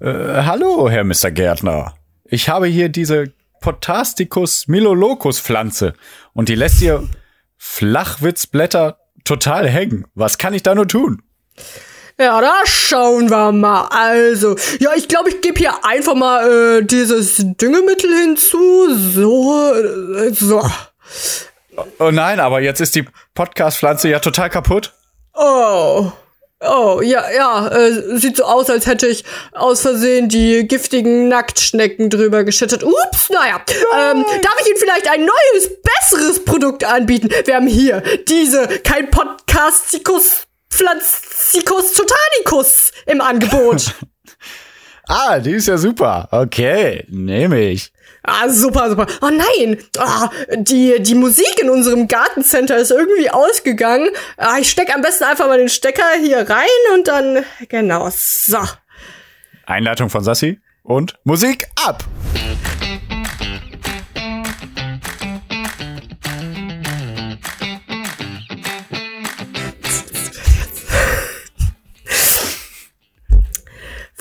Äh, hallo, Herr Mr. Gärtner. Ich habe hier diese Potasticus milolocus Pflanze und die lässt ihr Flachwitzblätter total hängen. Was kann ich da nur tun? Ja, da schauen wir mal. Also, ja, ich glaube, ich gebe hier einfach mal äh, dieses Düngemittel hinzu. So, äh, so. Oh nein, aber jetzt ist die Podcast-Pflanze ja total kaputt. Oh. Oh, ja, ja, äh, sieht so aus, als hätte ich aus Versehen die giftigen Nacktschnecken drüber geschüttet. Ups, naja. Ähm, darf ich Ihnen vielleicht ein neues, besseres Produkt anbieten? Wir haben hier diese, kein Podcastikus, Pflanzikus Totanicus im Angebot. ah, die ist ja super. Okay, nehme ich. Ah, super, super. Oh nein, ah, die, die Musik in unserem Gartencenter ist irgendwie ausgegangen. Ah, ich steck am besten einfach mal den Stecker hier rein und dann, genau, so. Einleitung von Sassi und Musik ab!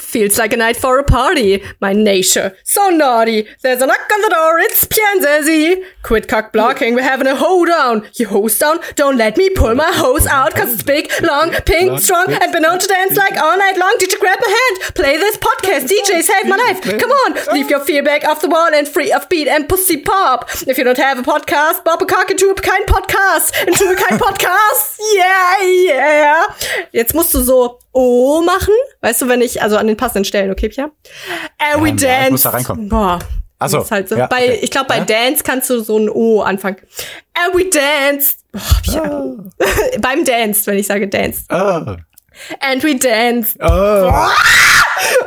Feels like a night for a party, my nature. So naughty. There's a knock on the door, it's Pianzesi. Quit cock blocking, we're having a hoedown. You hose down? Don't let me pull my hose out, cause it's big, long, pink, strong, and been known to dance like all night long. Did you grab my hand? Play this podcast, DJ saved my life. Come on, leave your fear back off the wall and free of beat and pussy pop. If you don't have a podcast, bob a cock into a kein Podcast. Into a kein Podcast. Yeah, yeah. Jetzt musst du so O machen. Weißt du, wenn ich, also an den passenden Stellen, okay, Pia? And we Ähm, dance. muss da reinkommen. Boah. Ach so, Das ist Halt so. ja, bei, okay. Ich glaube, bei Ja? Dance kannst du so ein O anfangen. And we danced. Boah, Pia. Beim Dance, wenn ich sage Dance. Oh. And we danced. Oh.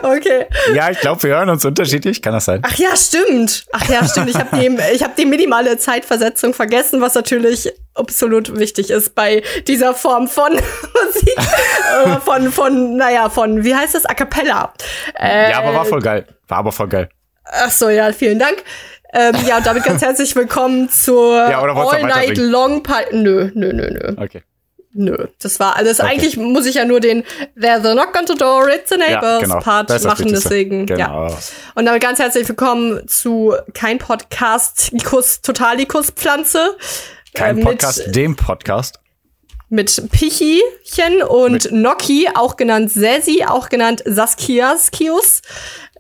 Okay. Ja, ich glaube, wir hören uns unterschiedlich. Kann das sein? Ach ja, stimmt. Ach ja, stimmt. Ich habe die, ich hab die minimale Zeitversetzung vergessen, was natürlich absolut wichtig ist bei dieser Form von Musik. äh, von, von, naja, von, wie heißt das? A cappella. Äh, Ja, aber war voll geil. War aber voll geil. Ach so, ja, vielen Dank. Ähm, ja, und damit ganz herzlich willkommen zur Ja, All Night? Long Party. Nö, nö, nö, nö. Okay. Nö. Das war alles. Okay. Eigentlich muss ich ja nur den There's a knock on the door, it's the neighbors genau. Part Das ist das machen, deswegen. Genau. Ja. Und damit ganz herzlich willkommen zu kein Podcast, Ikus, Totalikus Pflanze. Kein äh, Podcast, Mit, dem Podcast. mit Pichichen und Noki, auch genannt Sesi, auch genannt Saskiaskius.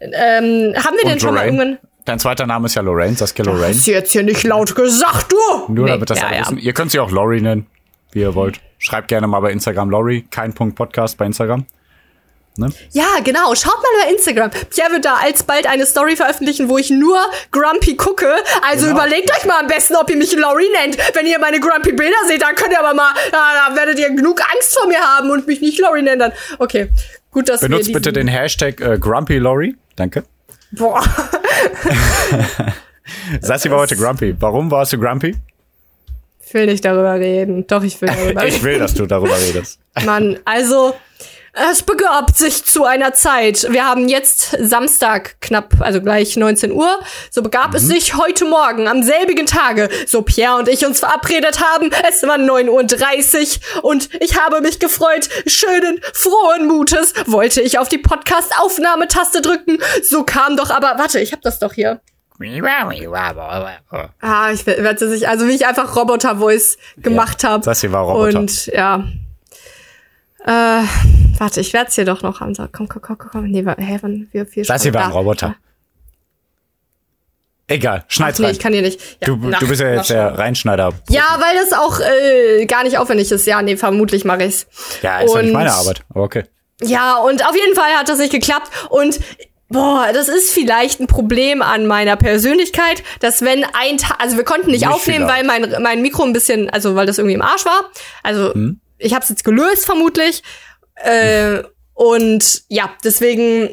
Ähm, haben wir denn Und schon mal irgendwann. Dein zweiter Name ist ja Lorraine, Saskia Lorraine. Hast du jetzt hier nicht laut gesagt, du? Nur Nee, damit das ja, alle ja. wissen. Ihr könnt sie auch Lori nennen, wie ihr wollt. Schreibt gerne mal bei Instagram Lori, kein Punkt Podcast bei Instagram. Ne? Ja, genau. Schaut mal bei Instagram. Pierre wird da alsbald eine Story veröffentlichen, wo ich nur Grumpy gucke. Also Genau. überlegt euch mal am besten, ob ihr mich Laurie nennt. Wenn ihr meine Grumpy Bilder seht, dann könnt ihr aber mal, da, da werdet ihr genug Angst vor mir haben und mich nicht Laurie nennen dann. Okay. Gut, dass Benutzt wir bitte den Hashtag äh, Grumpy Lori. Danke. Boah. Sassi war heute grumpy. Warum warst du grumpy? Ich will nicht darüber reden. Doch, ich will darüber Ich reden. will, dass du darüber redest. Mann, also es begab sich zu einer Zeit. Wir haben jetzt Samstag knapp, also gleich 19 Uhr. So begab Mhm. es sich heute Morgen am selbigen Tage, so Pierre und ich uns verabredet haben. Es war 9.30 Uhr und ich habe mich gefreut. Schönen, frohen Mutes wollte ich auf die Podcast-Aufnahmetaste drücken. So kam doch aber, warte, ich hab das doch hier. Ah, ich werde sich, also wie ich einfach Roboter-Voice gemacht habe. Sassi war Roboter. Und ja. Äh, warte, ich werde es hier doch noch an. Komm, komm, komm, komm, komm. Nee, hä, wann, wir vier Sassi war ein Roboter. Egal, Ach, schneid's nee, rein. ich kann hier nicht. Ja, Du, na, du bist ja jetzt der Reinschneider. Ja, weil das auch äh, gar nicht aufwendig ist. Ja, nee, vermutlich mache ich's. Ja, ist ja nicht Und- meine Arbeit. Aber okay. Ja, und auf jeden Fall hat das nicht geklappt. Und boah, das ist vielleicht ein Problem an meiner Persönlichkeit, dass wenn ein Tag, also wir konnten nicht, Nicht aufnehmen, weil mein, mein Mikro ein bisschen, also weil das irgendwie im Arsch war. Also Hm? ich habe es jetzt gelöst vermutlich. Äh, und ja, deswegen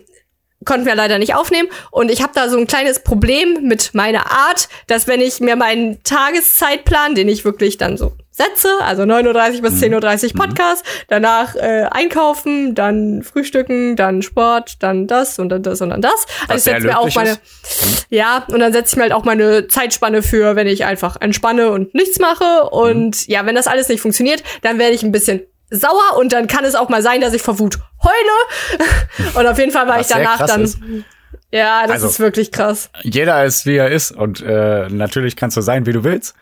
konnten wir leider nicht aufnehmen. Und ich habe da so ein kleines Problem mit meiner Art, dass wenn ich mir meinen Tageszeitplan, den ich wirklich dann so setze, also 9.30 Mhm. bis 10.30 Uhr Podcast, danach äh, einkaufen, dann frühstücken, dann Sport, dann das und dann das und dann das. Also ich sehr setze mir auch meine, ist. ja, und dann setze ich mir halt auch meine Zeitspanne für, wenn ich einfach entspanne und nichts mache. Und Mhm. ja, wenn das alles nicht funktioniert, dann werde ich ein bisschen sauer und dann kann es auch mal sein, dass ich vor Wut heule. und auf jeden Fall war Was ich danach dann. ist. Ja, das Also- ist wirklich krass. Jeder ist, wie er ist und äh, natürlich kannst du sein, wie du willst.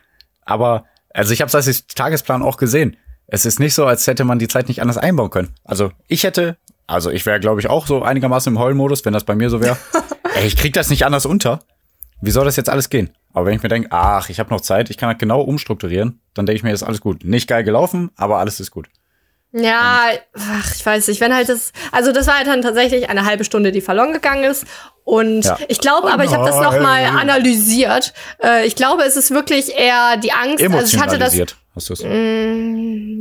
Aber also ich habe es als Tagesplan auch gesehen. Es ist nicht so, als hätte man die Zeit nicht anders einbauen können. Also ich hätte, also ich wäre, glaube ich, auch so einigermaßen im Heulmodus, wenn das bei mir so wäre. Ich krieg das nicht anders unter. Wie soll das jetzt alles gehen? Aber wenn ich mir denke, ach, ich habe noch Zeit, ich kann das genau umstrukturieren, dann denke ich mir, ist alles gut. Nicht geil gelaufen, aber alles ist gut. Ja, ach, ich weiß nicht, wenn halt das, also das war halt dann tatsächlich eine halbe Stunde, die verloren gegangen ist. Und Ja. ich glaube, aber ich habe das noch mal Nein. analysiert. Äh, ich glaube, es ist wirklich eher die Angst. Also ich hatte das, Emotionalisiert. Hast du es?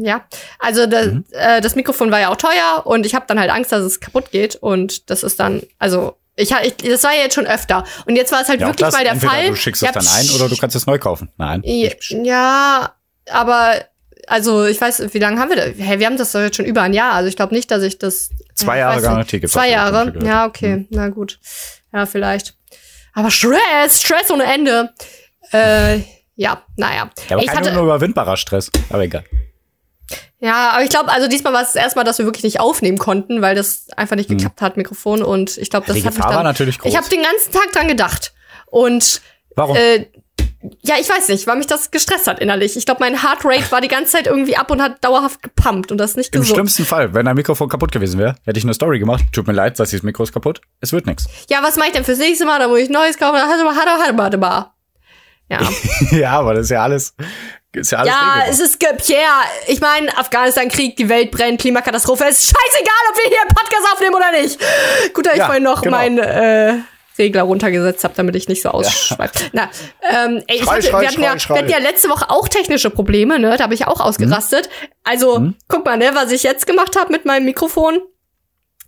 ja, also das, Mhm. äh, das Mikrofon war ja auch teuer und ich habe dann halt Angst, dass es kaputt geht. Und das ist dann, also ich, ich das war ja jetzt schon öfter. Und jetzt war es halt Ja, wirklich das, mal der Fall. du schickst Ja, es dann ein oder du kannst es neu kaufen. Nein. Ja, ja, aber also ich weiß, wie lange haben wir das? Hey, wir haben das doch jetzt schon über ein Jahr. Also ich glaube nicht, dass ich das. Zwei Jahre weiß nicht. Garantie gibt's Zwei Jahre. Ja, okay. Na gut. Ja, vielleicht. Aber Stress, Stress ohne Ende. Äh, ja, naja. Ja, aber ich hatte, unüberwindbarer Stress. Aber egal. ja, aber ich glaube, also diesmal war es das erste Mal, dass wir wirklich nicht aufnehmen konnten, weil das einfach nicht geklappt hat, Mikrofon. Und ich glaube, das Die hat mich dann, war natürlich groß. Ich habe den ganzen Tag dran gedacht. Und Warum? äh, ja, ich weiß nicht, weil mich das gestresst hat innerlich. Ich glaube, mein Heartrate war die ganze Zeit irgendwie ab und hat dauerhaft gepumpt und das ist nicht Im gesund. schlimmsten Fall, wenn ein Mikrofon kaputt gewesen wäre, hätte ich eine Story gemacht. Tut mir leid, das Mikro ist kaputt. Es wird nichts. Ja, was mache ich denn fürs nächste Mal? Da muss ich Neues kaufen. Ja, ja, aber das ist ja alles. Ist ja alles ja es ist, Pierre, ich meine, Afghanistan-Krieg, die Welt brennt, Klimakatastrophe. Es ist scheißegal, ob wir hier einen Podcast aufnehmen oder nicht. Gut, dass ich Ja, vorhin noch genau. meinen äh, Regler runtergesetzt habe, damit ich nicht so ausschweife. Na, ähm, ey, ich Schrei, hatte, schrei, wir, hatten ja, schrei, wir hatten ja letzte Woche auch technische Probleme, ne? Da habe ich ja auch ausgerastet. Also, guck mal, ne, was ich jetzt gemacht habe mit meinem Mikrofon.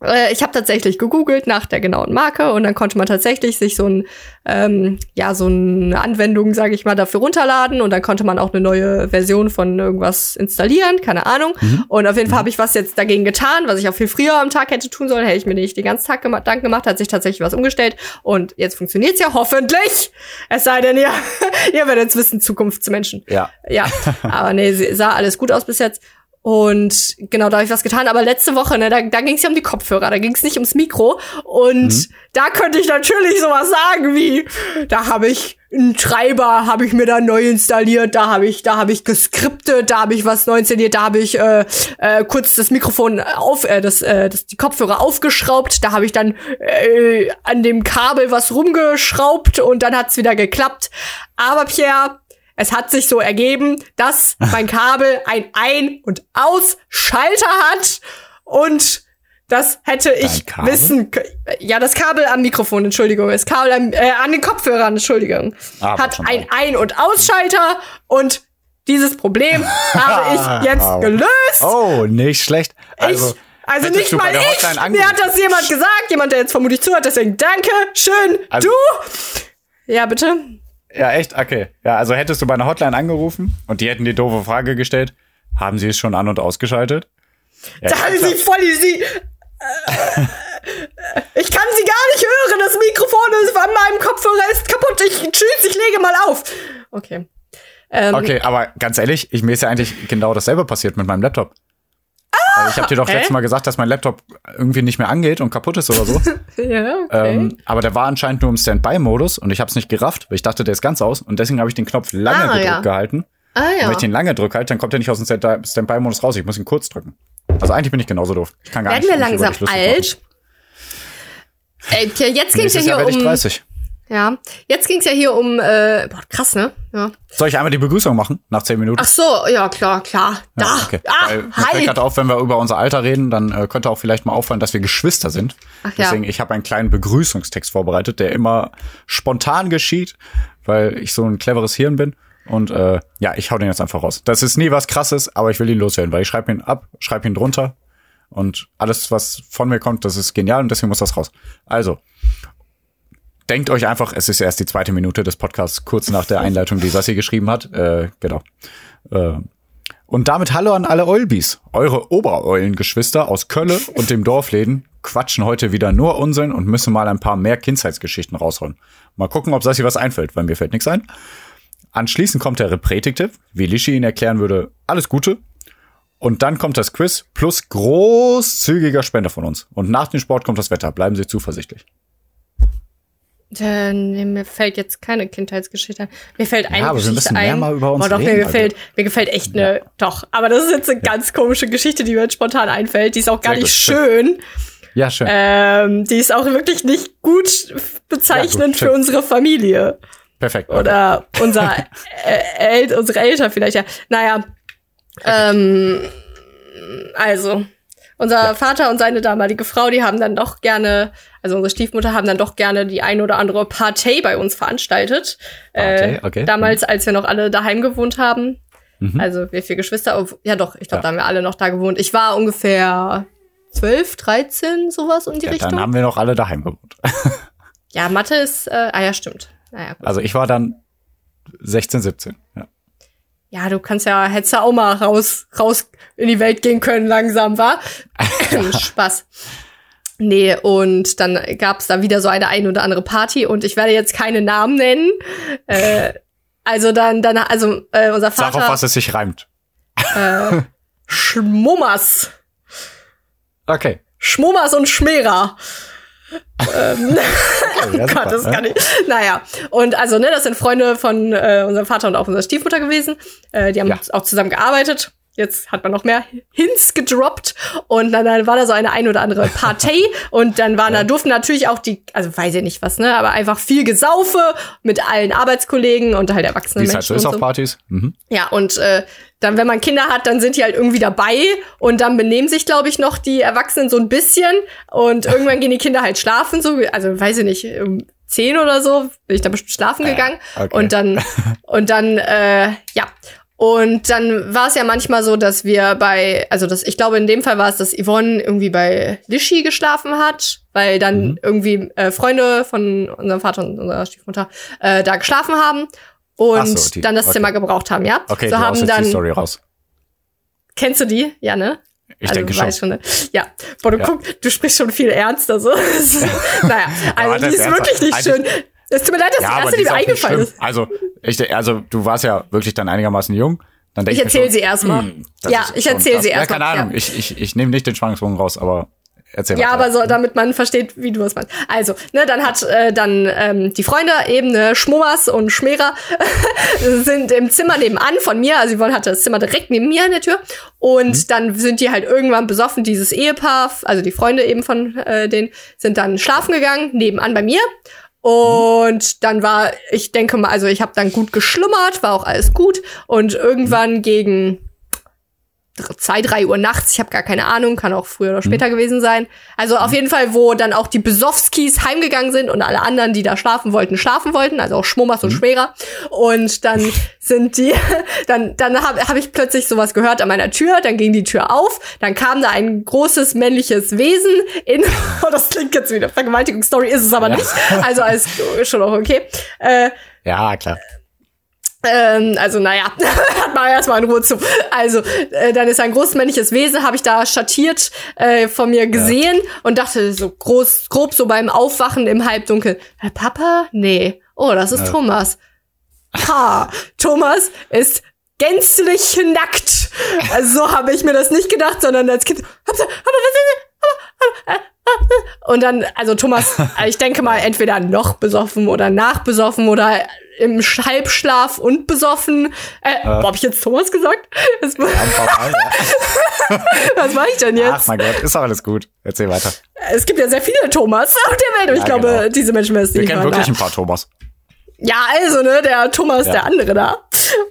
Äh, ich habe tatsächlich gegoogelt nach der genauen Marke und dann konnte man tatsächlich sich so ein ähm, ja so eine Anwendung, sage ich mal, dafür runterladen und dann konnte man auch eine neue Version von irgendwas installieren, keine Ahnung. Und auf jeden Fall habe ich was jetzt dagegen getan, was ich auch viel früher am Tag hätte tun sollen, hätte ich mir nicht den ganzen Tag gema Dank gemacht, hat sich tatsächlich was umgestellt und jetzt funktioniert's ja hoffentlich. Es sei denn, ihr, ihr werdet es wissen, Zukunftsmenschen. Ja. Ja, aber nee, sah alles gut aus bis jetzt. Und genau, da habe ich was getan. Aber letzte Woche, ne, da, da ging es ja um die Kopfhörer, da ging es nicht ums Mikro. Und da könnte ich natürlich sowas sagen wie, da habe ich einen Treiber, habe ich mir da neu installiert, da habe ich, da habe ich geskriptet, da habe ich was neu installiert, da habe ich äh, äh, kurz das Mikrofon auf, äh, das, äh, das, die Kopfhörer aufgeschraubt, da habe ich dann äh, an dem Kabel was rumgeschraubt und dann hat's wieder geklappt. Aber Pierre, es hat sich so ergeben, dass mein Kabel ein Ein- und Ausschalter hat und das hätte ich wissen können. Ja, das Kabel am Mikrofon, Entschuldigung. Das Kabel am, äh, an den Kopfhörern, Entschuldigung. Ah, aber hat schon ein. Ein- und Ausschalter und dieses Problem habe ich jetzt gelöst. Oh, nicht schlecht. Also, ich, also hättest nicht mal ich. Mir hat das jemand gesagt, jemand, der jetzt vermutlich zuhört, deswegen danke, schön, Also- du. Ja, bitte. Ja, echt? Okay. Ja, also hättest du bei einer Hotline angerufen und die hätten die doofe Frage gestellt, haben sie es schon an- und ausgeschaltet? Ja, Da haben sie voll sie. Ich kann sie gar nicht hören. Das Mikrofon ist an meinem Kopfhörer ist kaputt. Ich tschüss, ich lege mal auf. Okay. Ähm, Okay, aber ganz ehrlich, ich, mir ist ja eigentlich genau dasselbe passiert mit meinem Laptop. Also ich habe dir doch letztes Mal gesagt, dass mein Laptop irgendwie nicht mehr angeht und kaputt ist oder so. Ja, okay. ähm, aber der war anscheinend nur im Standby-Modus und ich habe es nicht gerafft, weil ich dachte, der ist ganz aus und deswegen habe ich den Knopf lange Ah, gedrückt ja. gehalten. ah Und ja. wenn ich den lange drücke halt, dann kommt er nicht aus dem Stand- Standby-Modus raus. Ich muss ihn kurz drücken. Also eigentlich bin ich genauso doof. Ich kann gar Werden nicht. wir mich über langsam alt? Ey, Pierre, jetzt ging's ja Nächstes Jahr hier um. 30. Ja, jetzt ging's ja hier um. Äh, boah, krass, ne? Ja. Soll ich einmal die Begrüßung machen nach 10 Minuten? Ach so, ja klar, klar. Da. Ja, okay. Ah, Weil halt. gerade auf, wenn wir über unser Alter reden, dann äh, könnte auch vielleicht mal auffallen, dass wir Geschwister sind. Ach ja. Deswegen, ich habe einen kleinen Begrüßungstext vorbereitet, der immer spontan geschieht, weil ich so ein cleveres Hirn bin. Und äh, ja, ich hau den jetzt einfach raus. Das ist nie was krasses, aber ich will ihn loswerden, weil ich schreibe ihn ab, schreibe ihn drunter. Und alles, was von mir kommt, das ist genial und deswegen muss das raus. Also, denkt euch einfach, es ist erst die zweite Minute des Podcasts, kurz nach der Einleitung, die Sassi geschrieben hat. Äh, genau. Äh, und damit hallo an alle Eulbis. Eure Obereulengeschwister aus Kölle und dem Dorfläden quatschen heute wieder nur Unsinn und müssen mal ein paar mehr Kindheitsgeschichten rausholen. Mal gucken, ob Sassi was einfällt, weil mir fällt nichts ein. Anschließend kommt der Repretiktipp, wie Lischi ihn erklären würde, alles Gute. Und dann kommt das Quiz plus großzügiger Spender von uns. Und nach dem Sport kommt das Wetter. Bleiben Sie zuversichtlich. Äh, nee, mir fällt jetzt keine Kindheitsgeschichte ein. Mir fällt eine Ja, aber wir Geschichte müssen mehr ein. mal über uns oh, doch, reden, mir Alter. gefällt, mir gefällt echt eine, doch. Aber das ist jetzt eine ganz komische Geschichte, die mir jetzt spontan einfällt. Die ist auch gar Sehr nicht gut, schön. Ja, schön. Ähm, die ist auch wirklich nicht gut bezeichnend Ja, gut, für unsere Familie. Perfekt. Oder unser, äh, El unsere Eltern vielleicht, ja. Naja. Ähm, also, unser Vater und seine damalige Frau, die haben dann doch gerne, also unsere Stiefmutter haben dann doch gerne die ein oder andere Partei bei uns veranstaltet. Partei, äh, okay. Damals, als wir noch alle daheim gewohnt haben. Mhm. Also wir vier Geschwister. Ja doch, ich glaube, Ja. da haben wir alle noch da gewohnt. Ich war ungefähr 12, 13, sowas in die ja, Richtung. dann haben wir noch alle daheim gewohnt. ja, Mathe ist, äh, ah ja, stimmt. Naja, gut. Also ich war dann 16, 17. Ja. Ja, du kannst ja, hättest ja auch mal raus, raus in die Welt gehen können langsam, war? Spaß. Nee, und dann gab's da wieder so eine ein oder andere Party und ich werde jetzt keine Namen nennen. Äh, also dann, dann, also äh, unser Sag auf, Vater was es sich reimt. äh, Schmummers. Okay. Schmummers und Schmerer. Ähm, okay ja, Gott, super, das ja. kann ich. Naja, und also, ne, das sind Freunde von äh, unserem Vater und auch unserer Stiefmutter gewesen. Äh, die haben Ja. auch zusammen gearbeitet. Jetzt hat man noch mehr Hints gedroppt und dann, dann war da so eine ein oder andere Partei und dann waren da durften natürlich auch die, also weiß ich nicht was, ne, aber einfach viel Gesaufe mit allen Arbeitskollegen und halt erwachsene Wie es halt so ist auf so. Partys. Mhm. Ja, und äh, dann, wenn man Kinder hat, dann sind die halt irgendwie dabei und dann benehmen sich, glaube ich, noch die Erwachsenen so ein bisschen und irgendwann gehen die Kinder halt schlafen, so, also weiß ich nicht, um zehn oder so, bin ich da bestimmt schlafen Ja, gegangen. okay. Und dann, und dann, äh, ja. Und dann war es ja manchmal so, dass wir bei, also das, ich glaube, in dem Fall war es, dass Yvonne irgendwie bei Lischi geschlafen hat, weil dann Mhm. irgendwie äh, Freunde von unserem Vater und unserer Stiefmutter äh, da geschlafen haben und so, die- dann das okay. Zimmer gebraucht haben, ja. Okay, so haben dann, die Story raus. kennst du die? Ja, ne? Ich also, denke schon. schon. Ne? Ja. Boah, du Ja. guck, du sprichst schon viel ernster so. naja, also die ist wirklich nicht Eigentlich- schön. Es tut mir leid, das ist die erste, die mir eingefallen ist. Also, ich, also, du warst ja wirklich dann einigermaßen jung. Dann Ich erzähle sie erstmal. hm, das Ja, ich erzähle sie Ja, erstmal. keine Ahnung. Ja. Ich, ich, ich nehme nicht den Spannungsbogen raus, aber erzähl Ja, aber so, damit man versteht, wie du es meinst. Also, ne, dann hat äh, dann ähm, die Freunde eben ne, Schmummers und Schmerer sind im Zimmer nebenan von mir. Also Yvonne hatte das Zimmer direkt neben mir an der Tür. Und Mhm. dann sind die halt irgendwann besoffen, dieses Ehepaar, also die Freunde eben von äh, denen, sind dann schlafen gegangen, nebenan bei mir. Und dann war, ich denke mal, also ich habe dann gut geschlummert, war auch alles gut. Und irgendwann gegen zwei, drei Uhr nachts, ich habe gar keine Ahnung, kann auch früher oder später gewesen sein. Also auf jeden Fall, wo dann auch die Besowskis heimgegangen sind und alle anderen, die da schlafen wollten, schlafen wollten, also auch Schmummers und Schwerer. Und dann sind die, dann, dann habe hab ich plötzlich sowas gehört an meiner Tür, dann ging die Tür auf, dann kam da ein großes männliches Wesen in, oh, das klingt jetzt wieder Vergewaltigungsstory, ist es aber Ja. nicht. Also alles schon auch okay. Äh, ja, klar. Ähm, also naja, hat mal erstmal in Ruhe zu. Also äh, dann ist ein großmännliches Wesen, habe ich da schattiert äh, von mir gesehen und dachte so groß, grob so beim Aufwachen im Halbdunkel, Herr Papa? Nee. Oh, das ist Ja. Thomas. Ha, Thomas ist gänzlich nackt. Also so habe ich mir das nicht gedacht, sondern als Kind. Und dann, also Thomas, ich denke mal, entweder noch besoffen oder nachbesoffen oder im Sch- Halbschlaf und besoffen. Äh, wo hab ich jetzt Thomas gesagt? Das, Ja, Mal, ja. was mache ich denn jetzt? Ach mein Gott, ist doch alles gut. Erzähl weiter. Es gibt ja sehr viele Thomas auf der Welt und ich Ja, glaube, genau. diese Menschen wissen Wir nicht kennen mal. wirklich ein paar Thomas. Ja, also, ne, der Thomas, Ja. der andere da.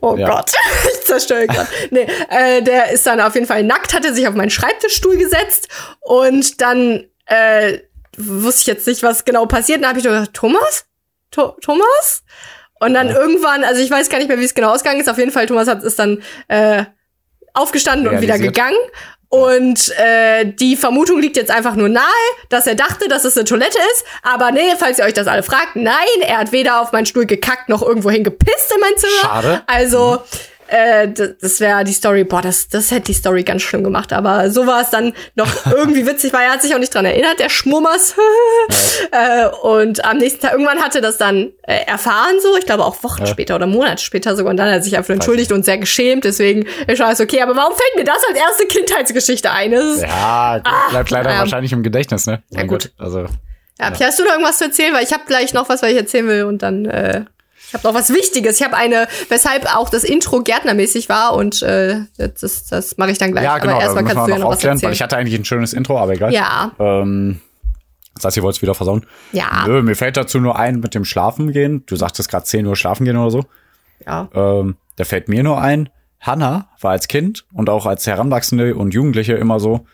Oh Ja. Gott, ich zerstöre gerade. Nee, äh, der ist dann auf jeden Fall nackt, hatte sich auf meinen Schreibtischstuhl gesetzt und dann äh, wusste ich jetzt nicht, was genau passiert. Dann habe ich nur gedacht, Thomas? Tho Thomas? Und dann irgendwann, also ich weiß gar nicht mehr, wie es genau ausgegangen ist. Auf jeden Fall, Thomas hat, ist dann äh, aufgestanden und wieder Realisiert. gegangen. Und äh, die Vermutung liegt jetzt einfach nur nahe, dass er dachte, dass es eine Toilette ist. Aber nee, falls ihr euch das alle fragt, nein, er hat weder auf meinen Stuhl gekackt noch irgendwo hingepisst in mein Zimmer. Schade. Also Äh, das wäre die Story, boah, das, das hätte die Story ganz schlimm gemacht. Aber so war es dann noch irgendwie witzig, weil er hat sich auch nicht dran erinnert, der Schmummers. äh, und am nächsten Tag, irgendwann hatte das dann äh, erfahren so, ich glaube auch Wochen später oder Monate später sogar. Und dann hat er sich einfach entschuldigt und sehr geschämt. Deswegen ist alles okay. Aber warum fällt mir das als erste Kindheitsgeschichte ein? Ist, Ja, bleibt leider ähm, wahrscheinlich im Gedächtnis, ne? Mein gut. Gott, Also, Ja, Pia, hast du noch irgendwas zu erzählen? Weil ich habe gleich noch was, was ich erzählen will und dann äh, ich habe noch was Wichtiges. Ich habe eine, weshalb auch das Intro gärtnermäßig war und äh, das, das mache ich dann gleich. ja, genau, Aber erstmal kannst du ja noch was weil ich hatte eigentlich ein schönes Intro, aber egal. ja, Ähm, das heißt, ihr wollt es wieder versauen? ja, Nö, mir fällt dazu nur ein mit dem Schlafen gehen. Du sagtest gerade 10 Uhr schlafen gehen oder so. ja. Ähm, da fällt mir nur ein, Hannah war als Kind und auch als Heranwachsende und Jugendliche immer so,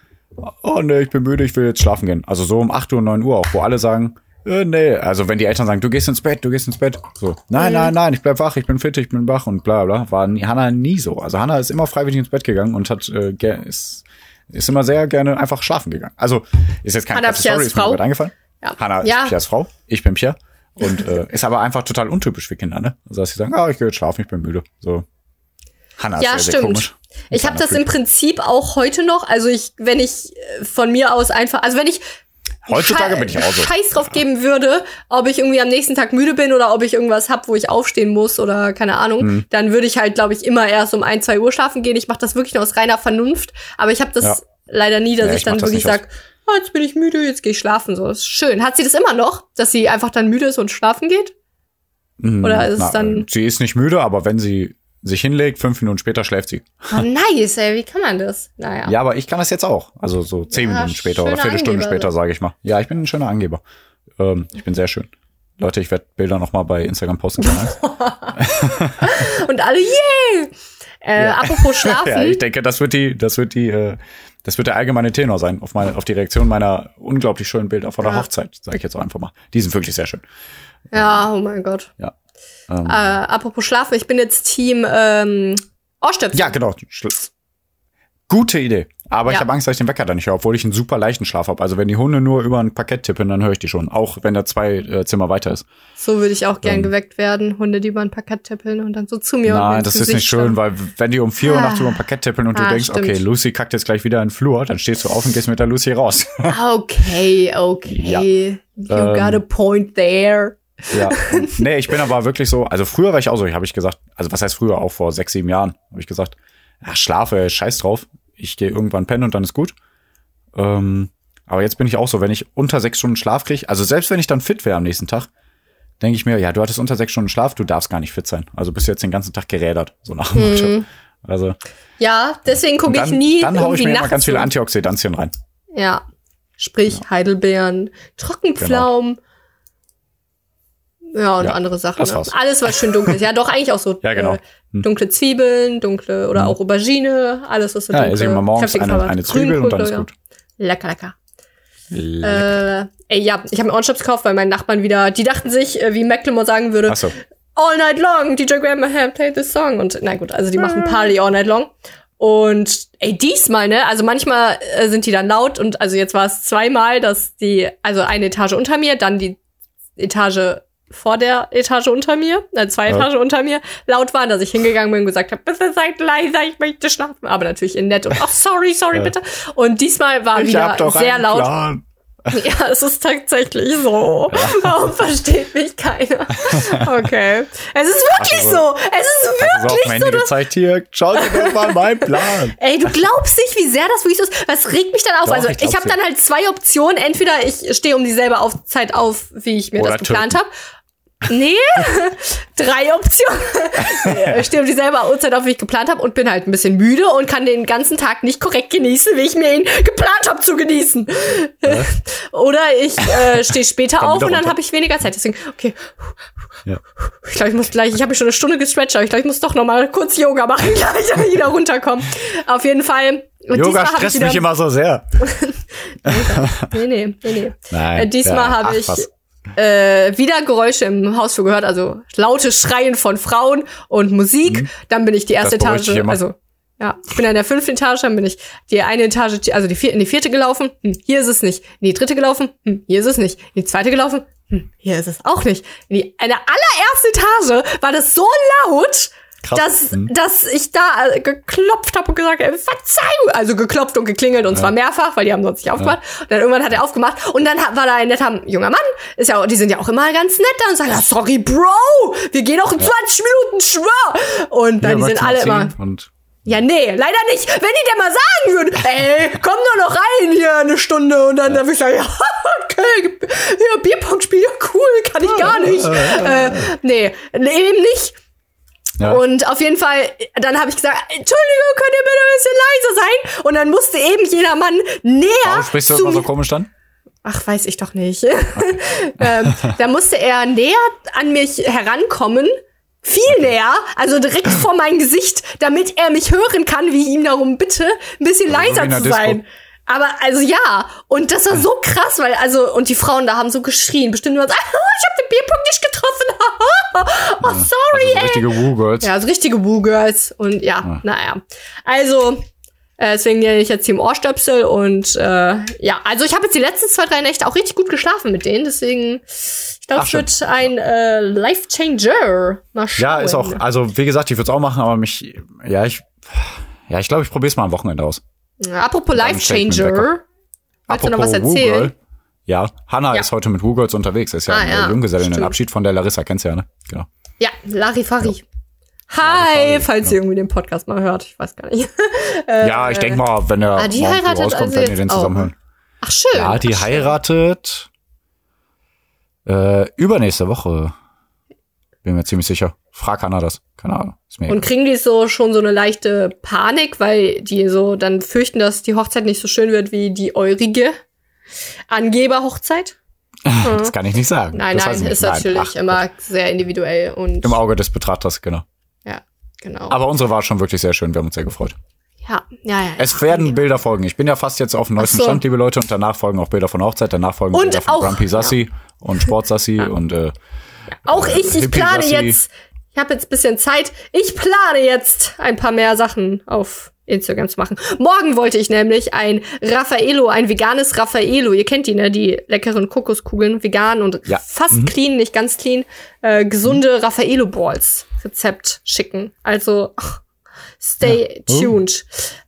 oh nee, ich bin müde, ich will jetzt schlafen gehen. Also so um 8 Uhr, 9 Uhr auch, wo alle sagen, äh, nee, also wenn die Eltern sagen, du gehst ins Bett, du gehst ins Bett, so, nein, nein, nein, ich bleib wach, ich bin fit, ich bin wach und bla bla, war Hannah nie so. Also Hannah ist immer freiwillig ins Bett gegangen und hat, äh, ist, ist immer sehr gerne einfach schlafen gegangen. Also ist jetzt keine Hannah krasse Piers Story, ist mir Frau? gerade eingefallen. Ja. Hannah Ja. ist Piers Frau, ich bin Pierre. Und äh, ist aber einfach total untypisch für Kinder, ne? Also dass sie sagen, ah, ich gehe jetzt schlafen, ich bin müde. So. Hannah Ja, ist sehr, stimmt. sehr komisch. Ich habe das im. Prinzip auch heute noch. Also ich, wenn ich äh, von mir aus einfach, also wenn ich Heutzutage bin ich auch so. Scheiß drauf geben würde, ob ich irgendwie am nächsten Tag müde bin oder ob ich irgendwas hab, wo ich aufstehen muss oder keine Ahnung, Mhm. dann würde ich halt, glaube ich, immer erst um ein, zwei Uhr schlafen gehen. Ich mache das wirklich nur aus reiner Vernunft, aber ich habe das Ja. leider nie, dass Ja, ich ich dann wirklich nicht aus- sag, ah, jetzt bin ich müde, jetzt gehe ich schlafen. So, das ist schön. Hat sie das immer noch, dass sie einfach dann müde ist und schlafen geht? Mhm. Oder ist es dann- Sie ist nicht müde, aber wenn sie sich hinlegt, fünf Minuten später schläft sie. Oh, nice, ey, wie kann man das? Naja. Ja, aber ich kann das jetzt auch. Also so zehn Ja, Minuten später oder Viertelstunde Angeber. später, sage ich mal. Ja, ich bin ein schöner Angeber. Ähm, ich bin sehr schön. Leute, ich werde Bilder noch mal bei Instagram posten. Und alle, yay! Äh, Apropos schlafen. ja, ich denke, das wird die, das wird die, äh, das wird der allgemeine Tenor sein auf meine, auf die Reaktion meiner unglaublich schönen Bilder vor der Ja. Hochzeit, sage ich jetzt auch einfach mal. Die sind wirklich sehr schön. Ja, oh mein Gott. Ja. Ähm, Äh, apropos Schlafen, ich bin jetzt Team ähm, Ohrstöpsel. Ja, genau. Gute Idee. Aber ich Ja. habe Angst, dass ich den Wecker da nicht höre, obwohl ich einen super leichten Schlaf habe. Also wenn die Hunde nur über ein Parkett tippen, dann höre ich die schon. Auch wenn der zwei äh, Zimmer weiter ist. So würde ich auch gern Ähm. geweckt werden. Hunde, die über ein Parkett tippeln und dann so zu mir Nein, das ist Gesicht nicht schön, weil wenn die um vier Uhr Ah. nachts über ein Parkett tippeln und du Ah, denkst, stimmt. okay, Lucy kackt jetzt gleich wieder in den Flur, dann stehst du auf und gehst mit der Lucy raus. Okay, okay. You Ähm. got a point there. Ja. Und, nee, ich bin aber wirklich so, also früher war ich auch so, habe ich gesagt, also was heißt früher, auch vor sechs, sieben Jahren, habe ich gesagt, ja, schlafe, scheiß drauf. Ich gehe irgendwann pennen und dann ist gut. Ähm, aber jetzt bin ich auch so, wenn ich unter sechs Stunden Schlaf kriege, also selbst wenn ich dann fit wäre am nächsten Tag, denke ich mir, ja, du hattest unter sechs Stunden Schlaf, du darfst gar nicht fit sein. Also bist du jetzt den ganzen Tag gerädert, so nach dem Motto. Also Ja, deswegen gucke ich nie dann hau ich mir immer ganz viele. Antioxidantien rein. Ja. Sprich, Heidelbeeren, Trockenpflaumen. Ja, und Ja, andere Sachen. das Ne? war's. Alles, was schön dunkel ist. Ja, doch, eigentlich auch so. Ja, genau. Äh, dunkle Zwiebeln, dunkle oder auch Aubergine, alles, was so Ja, dunkel esse ich mal morgens eine, eine Zwiebel und dann ist ja. gut. Lecker, lecker. Lecker. Äh, ey, ja, ich habe mir Ohrenschnaps gekauft, weil meine Nachbarn wieder, die dachten sich, äh, wie Macklemore sagen würde, Ach so. all night long, DJ Graham played this song. Und na gut, also die machen Party all night long. Und ey, diesmal, ne, also manchmal äh, sind die dann laut und also jetzt war es zweimal, dass die, also eine Etage unter mir, dann die Etage vor der Etage unter mir, äh, zwei Ja. Etagen unter mir, laut waren, dass ich hingegangen bin und gesagt habe, bitte seid leiser, ich möchte schlafen. Aber natürlich in nett und ach, sorry, sorry, Ja. bitte. Und diesmal war Ich wieder sehr laut. Plan. Ja, es ist tatsächlich so. Warum versteht mich keiner? Okay. Es ist wirklich Also, so. Es ist wirklich dem so. Dass, gezeigt, hier, schau dir doch mal meinen Plan. ey, du glaubst nicht, wie sehr das wirklich so ist. Das regt mich dann auf. Doch, also ich ich, habe dann halt zwei Optionen. Entweder ich stehe um dieselbe auf Zeit auf, wie ich mir Oder das geplant habe. Nee, drei Optionen. Ich stehe um dieselbe Uhrzeit auf, wie ich geplant habe und bin halt ein bisschen müde und kann den ganzen Tag nicht korrekt genießen, wie ich mir ihn geplant habe zu genießen. Oder ich äh, stehe später Komm auf und dann habe ich weniger Zeit. Deswegen, okay, Ja. ich glaube, ich muss gleich, ich habe mich schon eine Stunde gestretcht, aber ich glaube, ich muss doch noch mal kurz Yoga machen, gleich damit ich wieder runterkommen. Auf jeden Fall. Yoga stresst mich immer so sehr. Nee, nee, nee, nee. Nein. Äh, diesmal ja, habe ach, ich was. Äh, wieder Geräusche im Hausflur gehört, also laute Schreien von Frauen und Musik. Dann bin ich die erste Mhm. Etage, also ja, ich bin in der fünften Etage, dann bin ich die eine Etage, also die vier, in die vierte gelaufen. Hm, hier ist es nicht. In die dritte gelaufen. Hm, hier ist es nicht. In die zweite gelaufen. Hm, hier ist es auch nicht. In die eine allererste Etage war das so laut. Krass. dass, Hm. dass ich da äh, geklopft habe und gesagt habe, Verzeihung, also geklopft und geklingelt und zwar mehrfach, weil die haben sonst nicht aufgemacht. Und dann irgendwann hat er aufgemacht und dann war da ein netter junger Mann, ist ja, die sind ja auch immer ganz nett da und sagen, ja, sorry, Bro, wir gehen auch in 20 Minuten, schwör. Und dann Ja, die sind alle immer, ja, nee, leider nicht. Wenn die dir mal sagen würden, ey, komm doch noch rein hier eine Stunde und dann, dann würde ich sagen, ja, okay, ja, Bierpong spielen, ja, cool, kann ich gar nicht. Äh, nee, eben nicht. Ja. Und auf jeden Fall, dann habe ich gesagt, Entschuldigung, könnt ihr bitte ein bisschen leiser sein? Und dann musste eben jeder Mann näher Warum sprichst du immer so komisch dann? Ach, weiß ich doch nicht. ähm, da musste er näher an mich herankommen. Viel näher, also direkt vor mein Gesicht, damit er mich hören kann, wie ich ihm darum bitte, ein bisschen Also so leiser der zu Disco. Aber also ja, und das war so krass, weil also und die Frauen da haben so geschrien, bestimmt nur so, ich habe den Bierpunkt nicht getroffen. oh, sorry, Also so richtige Woo-Girls. ja, so richtige Woo-Girls. Und ja, naja. Also, äh, deswegen nenne ich jetzt Team Ohrstöpsel. Und äh, ja, also ich habe jetzt die letzten zwei, drei Nächte auch richtig gut geschlafen mit denen. Deswegen, ich glaube, es wird ein äh, Life-Changer. Mal schauen. Ja, ist auch, also wie gesagt, ich würde es auch machen, aber mich, ja, ich, ja, ich glaube, ich probiere es mal am Wochenende aus. Apropos mir Life-Changer. Willst du noch was erzählen? Woo-Girl. Ja, Hanna Ja. ist heute mit Woo-Girls unterwegs. Ist ja Ah, ein ja, ja, Junggesellinnenabschied von der Larissa, kennst du ja, ne? Genau. Ja, Larifari. Hi, Larifari, falls ihr irgendwie den Podcast mal hört. Ich weiß gar nicht. ja, ich denke mal, wenn der ah, die heiratet rauskommt, also werden wir den zusammen hören. Ach, schön. Ja, die Ach, heiratet äh, übernächste Woche. Bin mir ziemlich sicher. Frag Hanna das. Keine Ahnung. Ist mir Und kriegen die so schon so eine leichte Panik, weil die so dann fürchten, dass die Hochzeit nicht so schön wird wie die eurige Angeberhochzeit? das kann ich nicht sagen. Nein, das nein, ich ist natürlich ach, immer sehr individuell und Im Auge des Betrachters, genau. ja, genau. Aber unsere war schon wirklich sehr schön. Wir haben uns sehr gefreut. ja, ja, ja. Es werden Bilder folgen. Ich bin ja fast jetzt auf dem neuesten so. Stand, liebe Leute. Und danach folgen auch Bilder von Hochzeit. Danach folgen Und Bilder von auch- Grumpy Sassi und Sport Sassi und äh, Auch ich, ich Hippie plane jetzt, ich habe jetzt bisschen Zeit, ich plane jetzt ein paar mehr Sachen auf Instagram zu machen. Morgen wollte ich nämlich ein Raffaello, ein veganes Raffaello, ihr kennt die, ne, die leckeren Kokoskugeln, vegan und Ja. fast Mhm. clean, nicht ganz clean, äh, gesunde Raffaello Balls Rezept schicken. Also stay Ja. Oh. tuned.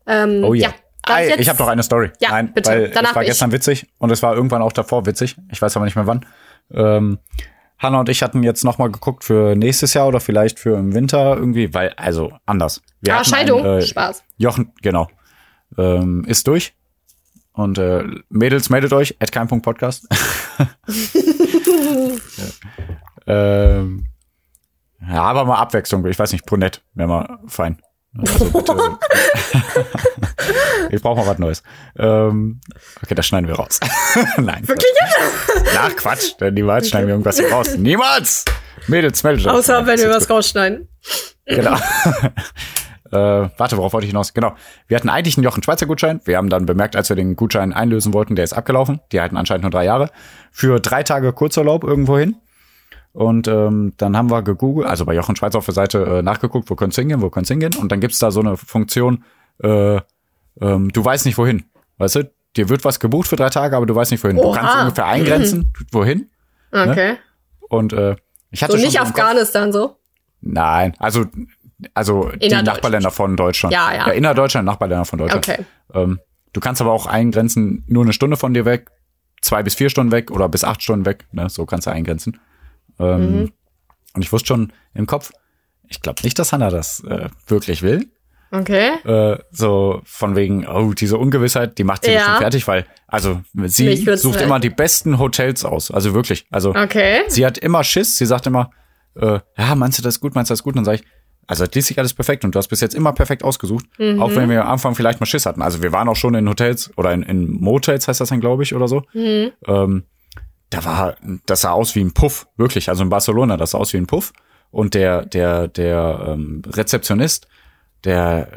Ähm, oh ja. ja. Darf jetzt- ich habe noch eine Story. Ja, Nein, bitte. Weil Danach es war bin ich. gestern witzig und es war irgendwann auch davor witzig. Ich weiß aber nicht mehr wann. Ähm, Hanna und ich hatten jetzt noch mal geguckt für nächstes Jahr oder vielleicht für im Winter irgendwie, weil also anders. Wir ah, Scheidung, ein, äh, Spaß. Jochen, genau, ähm, ist durch. Und äh, Mädels, meldet euch, at kein Punkt Podcast. ähm, ja, aber mal Abwechslung. Ich weiß nicht, Brunette wäre mal fein. Also bitte. ich brauche mal was Neues. Ähm, okay, das schneiden wir raus. Nein. Wirklich? Ach, Quatsch. Denn niemals schneiden wir irgendwas hier raus. Niemals! Mädels, meldet euch. Außer wenn wir was rausschneiden. Genau. äh, warte, worauf wollte ich hinaus? Genau. Wir hatten eigentlich einen Jochen Schweizer Gutschein. Wir haben dann bemerkt, als wir den Gutschein einlösen wollten, der ist abgelaufen. Die halten anscheinend nur drei Jahre. Für drei Tage Kurzurlaub irgendwo hin. Und ähm, dann haben wir gegoogelt, also bei Jochen Schweizer auf der Seite äh, nachgeguckt, wo können's hingehen, wo können's hingehen. Und dann gibt's da so eine Funktion, äh, ähm, du weißt nicht wohin. Weißt du? Dir wird was gebucht für drei Tage, aber du weißt nicht wohin. Du Oha. kannst ungefähr eingrenzen, wohin. Okay. Und äh, ich hatte So schon nicht so im Kopf- Afghanistan so. Nein, also also die. Nachbarländer von Deutschland. Ja, ja. ja innerdeutschland, Nachbarländer von Deutschland. Okay. Ähm, du kannst aber auch eingrenzen, nur eine Stunde von dir weg, zwei bis vier Stunden weg oder bis acht Stunden weg. Ne? So kannst du eingrenzen. Ähm, Mhm. Und ich wusste schon im Kopf, ich glaube nicht, dass Hannah das äh, wirklich will. Okay. Äh, so von wegen, oh, diese Ungewissheit, die macht sie Ja. bestimmt fertig, weil, also sie sucht halt- immer die besten Hotels aus. Also wirklich. Also Okay. sie hat immer Schiss. Sie sagt immer, äh, ja, meinst du das gut, meinst du das gut? Und dann sage ich, also das liest sich alles perfekt und du hast bis jetzt immer perfekt ausgesucht. Mhm. Auch wenn wir am Anfang vielleicht mal Schiss hatten. Also wir waren auch schon in Hotels oder in, in Motels heißt das dann, glaube ich, oder so. Mhm. Ähm, da war, das sah aus wie ein Puff, wirklich. Also in Barcelona, das sah aus wie ein Puff. Und der, der, der ähm, Rezeptionist, der,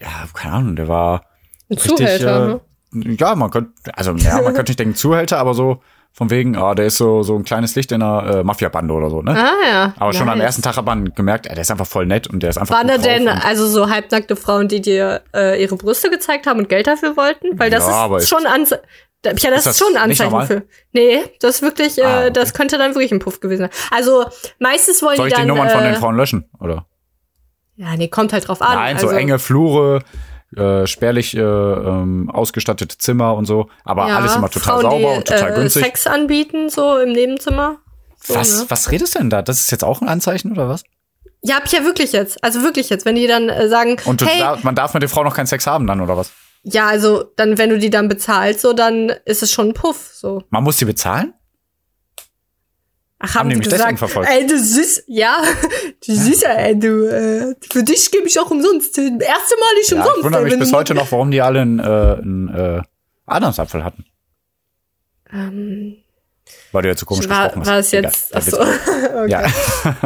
ja, keine Ahnung, der war Ein Zuhälter. ne? äh, ja, man könnte, also ja, man könnte nicht denken Zuhälter, aber so von wegen, ah, der ist so so ein kleines Licht in einer äh, Mafia-Bande oder so, ne? Ah ja. aber schon am Nice. ersten Tag hat man gemerkt, ey, der ist einfach voll nett und der ist einfach Waren da denn also so halbnackte Frauen, die dir äh, ihre Brüste gezeigt haben und Geld dafür wollten? Weil das Ja, ist schon Ja, das ist, das schon ein Anzeichen für. Nee, das ist wirklich, äh, Ah, okay. das könnte dann wirklich ein Puff gewesen sein. Also meistens wollen Soll ich die die dann. Nummern von äh, den Frauen löschen, oder? Ja, nee, kommt halt drauf an. Nein, also, so enge Flure, äh, spärlich äh, ähm, ausgestattete Zimmer und so, aber ja, alles immer total Frauen, sauber die, und total äh, günstig. Sex anbieten, so im Nebenzimmer. So, was, ne? was redest du denn da? Das ist jetzt auch ein Anzeichen oder was? Ja, hab ich ja wirklich jetzt. Also wirklich jetzt, wenn die dann äh, sagen, Und du, hey, da, man darf mit der Frau noch keinen Sex haben dann oder was? Ja, also dann, wenn du die dann bezahlst, so dann ist es schon ein Puff. So. Man muss die bezahlen? Ach, Haben haben die mich deswegen gesagt, verfolgt? ey, du süß, ja, du süßer, ey, du, äh, für dich gebe ich auch umsonst. Das erste Mal nicht Ja, umsonst. ich wundere mich bis heute noch, warum die alle einen, äh, einen äh, Adamsapfel hatten. Ähm, Weil du ja zu komisch war, gesprochen hast. war es jetzt, Egal, ach so, der Witz. okay. Ja.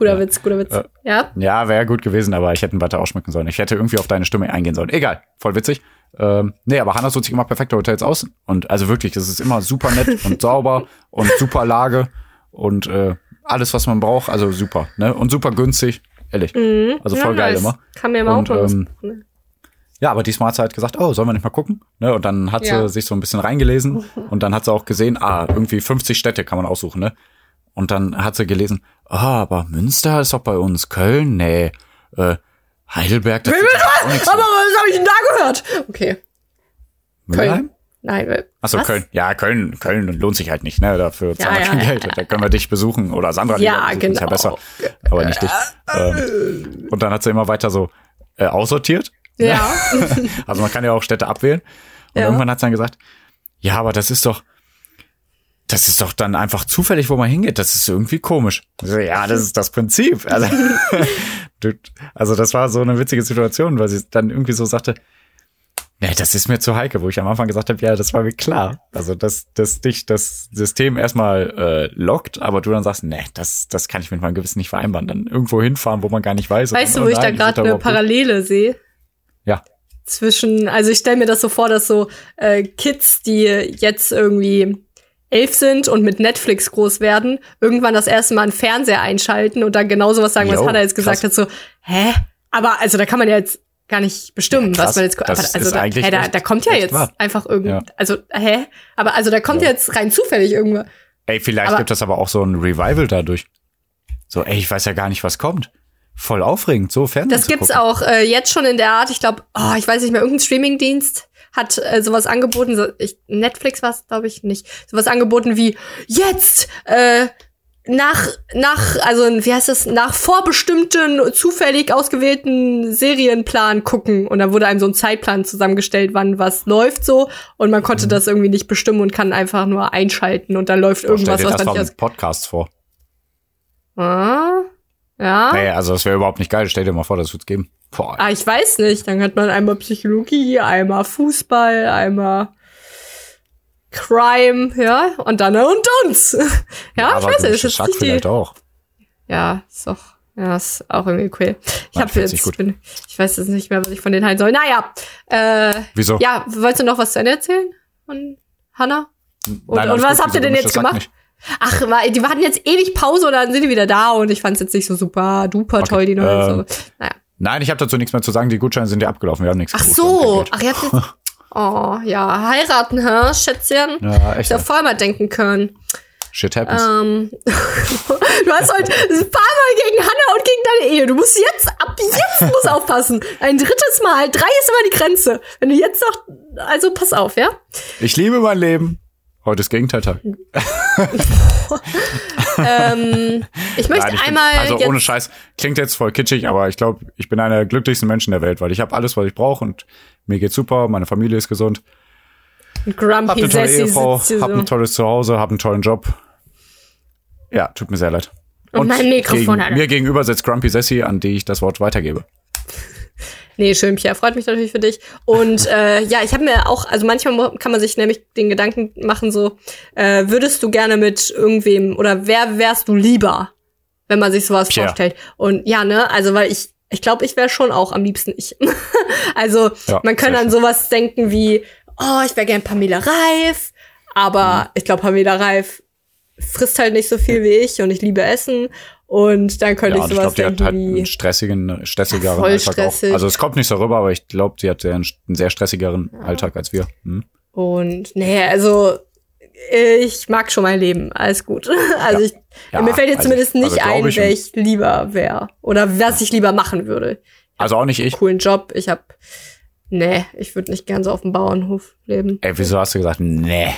guter Witz, guter Witz. Äh, Ja, Ja, wäre gut gewesen, aber ich hätte ihn weiter ausschmücken sollen. Ich hätte irgendwie auf deine Stimme eingehen sollen. Egal, voll witzig. Ähm, nee, aber Hannah sucht sich immer perfekte Hotels aus. Und also wirklich, das ist immer super nett und sauber und super Lage und äh, alles, was man braucht. Also super, ne? Und super günstig, ehrlich. Also voll Mhm. ja, geil nice. immer. Kann mir mal Und, auch ähm, machen. Ja, aber diesmal hat sie halt gesagt, oh, sollen wir nicht mal gucken? Ne? Und dann hat Ja. sie sich so ein bisschen reingelesen und dann hat sie auch gesehen, ah, irgendwie 50 Städte kann man aussuchen, ne? Und dann hat sie gelesen, ah, aber Münster ist doch bei uns, Köln, nee, äh, Heidelberg, das nichts. Aber was habe ich denn da gehört? Okay, Mülheim? nein. äh, Achso, was? Köln. Ja, Köln, Köln lohnt sich halt nicht, ne? Dafür zahlen wir ja, kein ja, Geld. Da können wir dich besuchen oder Sandra Ja, besuchen, ist ja genau. besser. Aber nicht dich. Ähm, und dann hat sie immer weiter so äh, aussortiert. Ja, Also man kann ja auch Städte abwählen. Und Ja. irgendwann hat sie dann gesagt, ja, aber das ist doch, das ist doch dann einfach zufällig, wo man hingeht. Das ist irgendwie komisch. So, ja, das ist das Prinzip. Also, also das war so eine witzige Situation, weil sie dann irgendwie so sagte, nee, das ist mir zu heikel, wo ich am Anfang gesagt habe, ja, das war mir klar. Also, dass, dass dich das System erstmal äh, lockt, aber du dann sagst, nee, das, das kann ich mit meinem Gewissen nicht vereinbaren. Dann irgendwo hinfahren, wo man gar nicht weiß. weißt du, wo oh ich da gerade eine. Parallele sehe? Ja. zwischen, also ich stelle mir das so vor, dass so äh, Kids, die jetzt irgendwie elf sind und mit Netflix groß werden, irgendwann das erste Mal einen Fernseher einschalten und dann genau sowas sagen, was Jo, Hannah jetzt gesagt krass. hat, so, hä? Aber also da kann man ja jetzt gar nicht bestimmen, Ja, was man jetzt Das also da, hä, da, da kommt ja jetzt wahr. einfach irgend, Ja. also hä? Aber also da kommt Ja. jetzt rein zufällig irgendwas. Ey, vielleicht Aber- gibt es aber auch so ein Revival dadurch. So, ey, ich weiß ja gar nicht, was kommt. Voll aufregend, so Fernsehen Das gibt's gucken. auch äh, jetzt schon in der Art. Ich glaube, oh, ich weiß nicht mehr, irgendein Streamingdienst hat äh, sowas angeboten. So, ich, Netflix war es, glaube ich, nicht. Sowas angeboten wie jetzt äh, nach nach also wie heißt das nach vorbestimmten zufällig ausgewählten Serienplan gucken und dann wurde einem so ein Zeitplan zusammengestellt, wann was läuft so und man Mhm. konnte das irgendwie nicht bestimmen und kann einfach nur einschalten und dann läuft Boah, irgendwas, was das man nicht mit Podcasts vor. Ja. Nee, also das wäre überhaupt nicht geil. Stell dir mal vor, das wird's geben. Boah, Ah, ich weiß nicht. Dann hat man einmal Psychologie, einmal Fußball, einmal Crime, ja, und dann und uns. ja, ich weiß nicht, nicht vielleicht die. auch. Ja, ist doch. Ja, ist auch irgendwie cool. Ich Nein, find's jetzt, bin, ich weiß jetzt nicht mehr, was ich von denen halten soll. Naja, äh, Wieso? ja, wolltest du noch was zu Ende erzählen von Hannah? Und, Nein, und was gut, habt ihr denn jetzt Sack gemacht? nicht? Ach, die hatten jetzt ewig Pause und dann sind die wieder da und ich fand's jetzt nicht so super duper toll, die neue. ähm, so. Naja. Nein, ich habe dazu nichts mehr zu sagen. Die Gutscheine sind ja abgelaufen. Wir haben nichts. Ach so, ach, jetzt. Oh, ja, heiraten, hä, Schätzchen? Ja, echt. Ich hätte vorher mal denken können. Shit happens. Ähm, du hast heute ein paar Mal gegen Hannah und gegen deine Ehe. Du musst jetzt, ab jetzt musst aufpassen. Ein drittes Mal, drei ist immer die Grenze. Wenn du jetzt noch, also pass auf, ja? Ich liebe mein Leben. Heute ist Gegenteiltag. Ähm, ich möchte Nein, ich bin- einmal also jetzt, ohne Scheiß. Klingt jetzt voll kitschig, aber ich glaube, ich bin einer der glücklichsten Menschen der Welt, weil ich habe alles, was ich brauche und mir geht's super. Meine Familie ist gesund. Hab Grumpy eine tolle Sassy Ehefrau, hier hab so. ein tolles Zuhause, hab einen tollen Job. Ja, tut mir sehr leid. Und mein Mikrofon gegen, hat. Mir gegenüber sitzt Grumpy Sassy, an die ich das Wort weitergebe. Nee, schön, Pierre. Freut mich natürlich für dich. Und äh, ja, ich habe mir auch, also manchmal kann man sich nämlich den Gedanken machen, so, äh, würdest du gerne mit irgendwem oder wer wärst du lieber, wenn man sich sowas Pierre. vorstellt? Und ja, ne, also weil ich, ich glaube, ich wäre schon auch am liebsten ich. also Ja, man kann an sowas denken wie, oh, ich wäre gern Pamela Reif, aber Mhm. ich glaube, Pamela Reif frisst halt nicht so viel wie ich und ich liebe Essen. Und dann könnte Ja, ich und ich sowas glaube, die hat halt einen stressigen, stressigeren Voll Alltag stressig. auch. Also es kommt nicht so rüber, aber ich glaube, sie hat einen sehr stressigeren Alltag als wir. Hm? Und nee, also ich mag schon mein Leben. Alles gut. Also Ja. ich, Ja, mir fällt jetzt also- zumindest nicht also glaub ein, ich wer ich lieber wäre. Oder was ich lieber machen würde. Also auch nicht ich. Coolen Job. Ich hab. Nee, ich würde nicht gern so auf dem Bauernhof leben. Ey, wieso hast du gesagt, nee?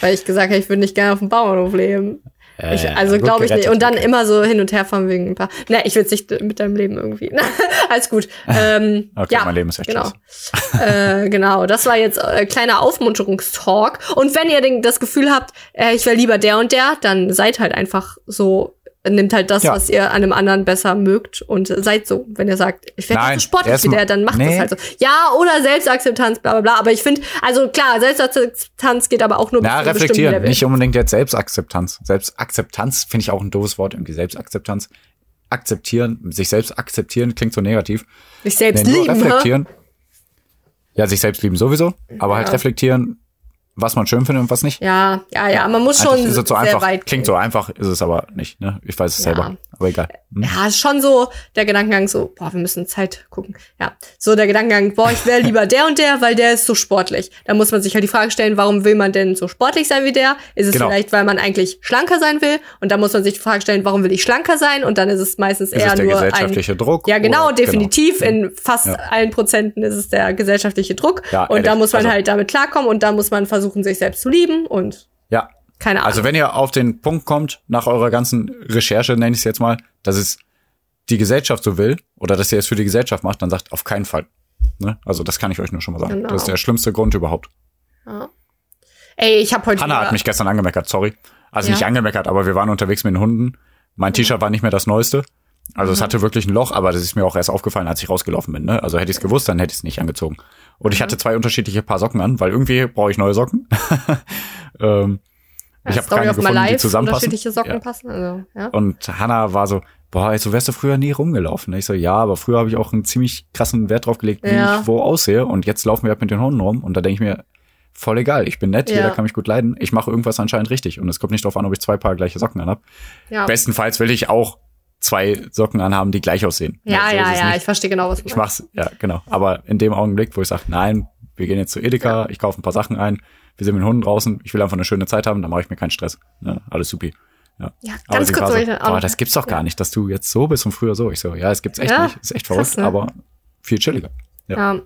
Weil ich gesagt habe, ich würde nicht gerne auf dem Bauernhof leben. Ich, Äh, also gut glaube ich nicht. Und dann okay. immer so hin und her fahren wegen ein paar. Ne, ich will es nicht mit deinem Leben irgendwie. Alles gut. Ähm, Okay, ja, mein Leben ist echt genau. äh, genau, das war jetzt äh, kleiner Aufmunterungstalk. Und wenn ihr den, das Gefühl habt, äh, ich wäre lieber der und der, dann seid halt einfach so, nehmt halt das, Ja. was ihr an einem anderen besser mögt und seid so. Wenn ihr sagt, ich werde so sportlich wie der, dann macht Nee. das halt so. Ja, oder Selbstakzeptanz, bla bla bla. Aber ich finde, also klar, Selbstakzeptanz geht aber auch nur bis Na, reflektieren, nicht unbedingt jetzt Selbstakzeptanz. Selbstakzeptanz finde ich auch ein doofes Wort, irgendwie Selbstakzeptanz. Akzeptieren, sich selbst akzeptieren klingt so negativ. Sich selbst Nee, lieben, hä? reflektieren. Ja, sich selbst lieben sowieso, aber halt Ja. reflektieren, was man schön findet und was nicht. Ja, ja, ja, man muss schon Eigentlich es so sehr einfach. weit Klingt gehen. so einfach, ist es aber nicht, ne? Ich weiß es Ja. selber, aber egal. Hm? Ja, ist schon so der Gedankengang so, boah, wir müssen Zeit gucken. Ja, so der Gedankengang, boah, ich wäre lieber der und der, weil der ist so sportlich. Da muss man sich halt die Frage stellen, warum will man denn so sportlich sein wie der? Ist es Genau. vielleicht, weil man eigentlich schlanker sein will? Und da muss man sich die Frage stellen, warum will ich schlanker sein? Und dann ist es meistens Ist eher es der nur ein gesellschaftliche Druck? ja, genau, oder- definitiv. In fast Ja. allen Prozenten ist es der gesellschaftliche Druck. Ja, und da ehrlich, muss man also- halt damit klarkommen und da muss man versuchen, sich selbst zu lieben und Ja, keine Ahnung. Also wenn ihr auf den Punkt kommt, nach eurer ganzen Recherche, nenne ich es jetzt mal, dass es die Gesellschaft so will oder dass ihr es für die Gesellschaft macht, dann sagt auf keinen Fall. Ne? Also das kann ich euch nur schon mal sagen. Genau. Das ist der schlimmste Grund überhaupt. ja. Ey, ich habe heute Hanna hat mich gestern angemeckert, sorry. Also Ja. nicht angemeckert, aber wir waren unterwegs mit den Hunden. Mein T-Shirt war nicht mehr das Neueste. Also es hatte wirklich ein Loch, aber das ist mir auch erst aufgefallen, als ich rausgelaufen bin. Ne? Also hätte ich es gewusst, dann hätte ich es nicht angezogen. Und ich hatte zwei unterschiedliche Paar Socken an, weil irgendwie brauche ich neue Socken. ähm, ich habe keine gefunden, die life, zusammenpassen. unterschiedliche Socken Ja. passen. Also, ja. Und Hannah war so, boah, so wärst du früher nie rumgelaufen. Ich so, ja, aber früher habe ich auch einen ziemlich krassen Wert drauf gelegt, wie Ja. ich wo aussehe. Und jetzt laufen wir halt mit den Hunden rum. Und da denke ich mir, voll egal, ich bin nett, Ja. jeder kann mich gut leiden. Ich mache irgendwas anscheinend richtig. Und es kommt nicht darauf an, ob ich zwei Paar gleiche Socken anhab. ja. Bestenfalls will ich auch zwei Socken anhaben, die gleich aussehen. Ja, ja, ja, nicht. ich verstehe genau, was du Ich mach's, ja, genau. Aber in dem Augenblick, wo ich sage, nein, wir gehen jetzt zu Edeka, ich kaufe ein paar Sachen ein, wir sind mit den Hunden draußen, ich will einfach eine schöne Zeit haben, dann mache ich mir keinen Stress. Ja, alles supi. Ja, Ja, aber ganz kurz so, noch- das gibt's doch gar nicht, dass du jetzt so bist und früher so. Ich so, ja, es gibt's echt Ja, nicht. Ist echt verrückt, krass, ne? aber viel chilliger. Ja. Ja.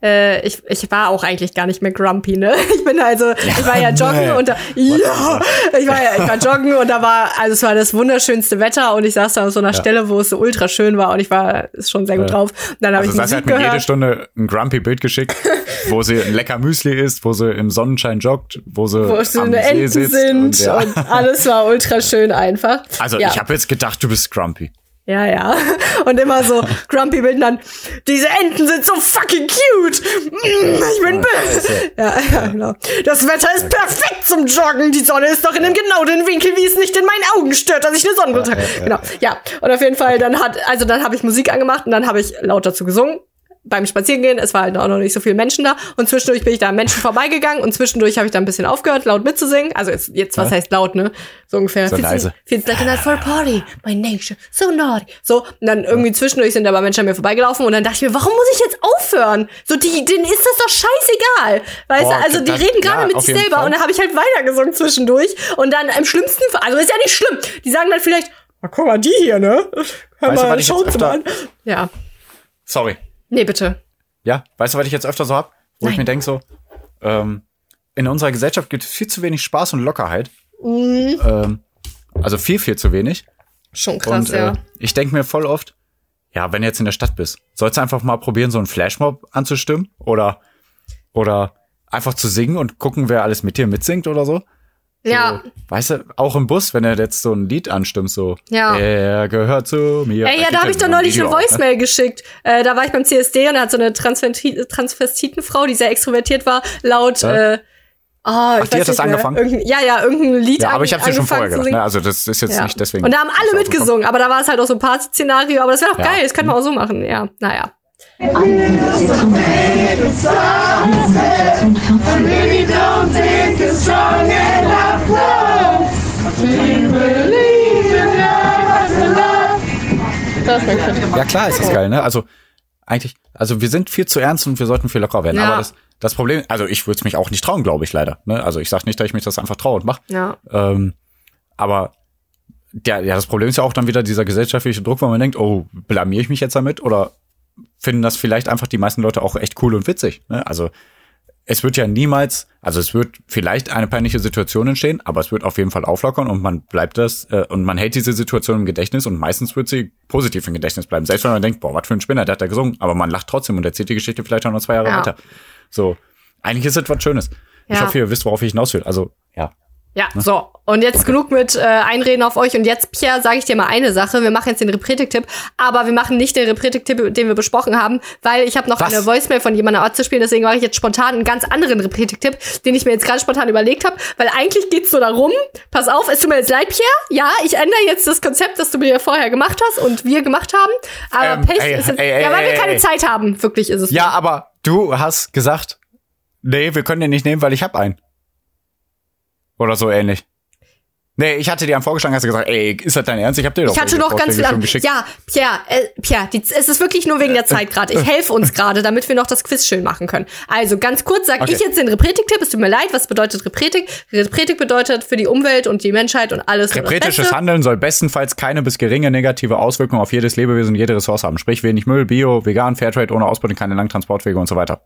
Äh, ich, ich war auch eigentlich gar nicht mehr grumpy, ne? Ich bin also, ich war ja joggen nee. und da, ja, ich war ja, ich war joggen und da war, also es war das wunderschönste Wetter und ich saß da auf so einer Stelle, wo es so ultra schön war und ich war schon sehr gut Ja. drauf. Und dann habe Also ich Musik hat mir jede gehört. Stunde ein grumpy Bild geschickt, wo sie ein lecker Müsli isst, wo sie im Sonnenschein joggt, wo sie Wo so am eine See Enten sitzt. sind und, ja. und alles war ultra schön einfach. Also ja. ich habe jetzt gedacht, du bist grumpy. Ja, ja. Und immer so grumpy Bilden dann, diese Enten sind so fucking cute. Ich bin böse. Ja, ja, genau. Das Wetter ist perfekt zum Joggen. Die Sonne ist doch in dem genau den Winkel, wie es nicht in meinen Augen stört, dass ich eine Sonnenbrille trage. Genau. Ja. Und auf jeden Fall, dann hat, also dann habe ich Musik angemacht und dann habe ich laut dazu gesungen. Beim Spazierengehen, es war halt auch noch nicht so viele Menschen da und zwischendurch bin ich da an Menschen vorbeigegangen und zwischendurch habe ich da ein bisschen aufgehört, laut mitzusingen. Also jetzt, jetzt was Ja. heißt laut, ne? So ungefähr. So leise. Feels like a night for a party. My nature, so naughty. So, und dann irgendwie zwischendurch sind aber Menschen an mir vorbeigelaufen und dann dachte ich mir, warum muss ich jetzt aufhören? So, die, denen ist das doch scheißegal. Weißt Boah, du, also die das- reden gerade ja, mit sich selber Fall. und dann habe ich halt weitergesungen zwischendurch und dann im schlimmsten Fall, also ist ja nicht schlimm. Die sagen dann vielleicht, na guck mal, die hier, ne? Hör Weißt mal, sie mal an. Ja. Sorry. Nee, bitte. Ja, weißt du, was ich jetzt öfter so hab? Wo ich Nein. mir denke so, ähm, in unserer Gesellschaft gibt es viel zu wenig Spaß und Lockerheit. Ähm, also viel, viel zu wenig. Schon krass, und ja. äh, ich denke mir voll oft, ja, wenn du jetzt in der Stadt bist, sollst du einfach mal probieren, so einen Flashmob anzustimmen oder oder einfach zu singen und gucken, wer alles mit dir mitsingt oder so. Ja. So, weißt du, auch im Bus, wenn du jetzt so ein Lied anstimmst, so, Ja. er gehört zu mir. Ey, ja, gibt da habe ich doch neulich eine ne? Voicemail geschickt. Äh, da war ich beim CSD und da hat so eine Transvesti- Transvestitenfrau, die sehr extrovertiert war, laut Ja. äh, Ah, Ach, die hat das mehr. angefangen? Irgendein, ja, ja, irgendein Lied Ja, aber ich habe sie schon vorher gedacht, ne? Also das ist jetzt Ja. nicht deswegen. Und da haben alle er mitgesungen, aber da war es halt auch so ein Party-Szenario, aber das wäre doch Ja. geil, das könnte man auch so machen, ja. Naja. Ja, klar ist das geil, ne? Also eigentlich, also wir sind viel zu ernst und wir sollten viel lockerer werden. Ja. Aber das, Das Problem, also ich würde es mich auch nicht trauen, glaube ich leider. Ne? Also ich sage nicht, dass ich mich das einfach traue und mache. Ja. Ähm, aber ja, ja, das Problem ist ja auch dann wieder dieser gesellschaftliche Druck, wo man denkt, oh, blamier ich mich jetzt damit oder finden das vielleicht einfach die meisten Leute auch echt cool und witzig. Ne? Also es wird ja niemals, also es wird vielleicht eine peinliche Situation entstehen, aber es wird auf jeden Fall auflockern und man bleibt das äh, und man hält diese Situation im Gedächtnis und meistens wird sie positiv im Gedächtnis bleiben. Selbst wenn man denkt, boah, was für ein Spinner, der hat da gesungen, aber man lacht trotzdem und erzählt die Geschichte vielleicht auch noch zwei Jahre Ja. weiter. So, eigentlich ist es was Schönes. Ich Ja. hoffe, ihr wisst, worauf ich hinaus will. Also, ja. Ja, so. Und jetzt genug mit äh, Einreden auf euch. Und jetzt, Pierre, sage ich dir mal eine Sache. Wir machen jetzt den Repretik-Tipp, aber wir machen nicht den Repretik-Tipp, den wir besprochen haben, weil ich habe noch Was? eine Voicemail von jemandem abzuspielen. Deswegen mache ich jetzt spontan einen ganz anderen Repretik-Tipp, den ich mir jetzt gerade spontan überlegt habe. Weil eigentlich geht's so darum, pass auf, es tut mir jetzt leid, Pierre. Ja, ich ändere jetzt das Konzept, das du mir vorher gemacht hast und wir gemacht haben. Aber Ähm, Pech ey, ist jetzt, ey, ey, Ja, weil wir keine. Zeit haben. Wirklich ist es. Ja, so. aber du hast gesagt, nee, wir können den nicht nehmen, weil ich hab einen. Oder so ähnlich. Nee, ich hatte dir einen vorgeschlagen, hast du gesagt, ey, ist das dein Ernst? Ich hab dir doch Ich hatte noch ganz viel an. geschickt. Ja, Pierre, äh, Pierre, die, es ist wirklich nur wegen der Zeit gerade. Ich helfe uns gerade, damit wir noch das Quiz schön machen können. Also ganz kurz sage Okay. ich jetzt den Repretik-Tipp. Es tut mir leid, was bedeutet Repretik? Repretik bedeutet für die Umwelt und die Menschheit und alles. Repretisches. Handeln soll bestenfalls keine bis geringe negative Auswirkungen auf jedes Lebewesen und jede Ressource haben. Sprich, wenig Müll, Bio, vegan, Fairtrade, ohne Ausbeutung, keine langen Transportwege und so weiter.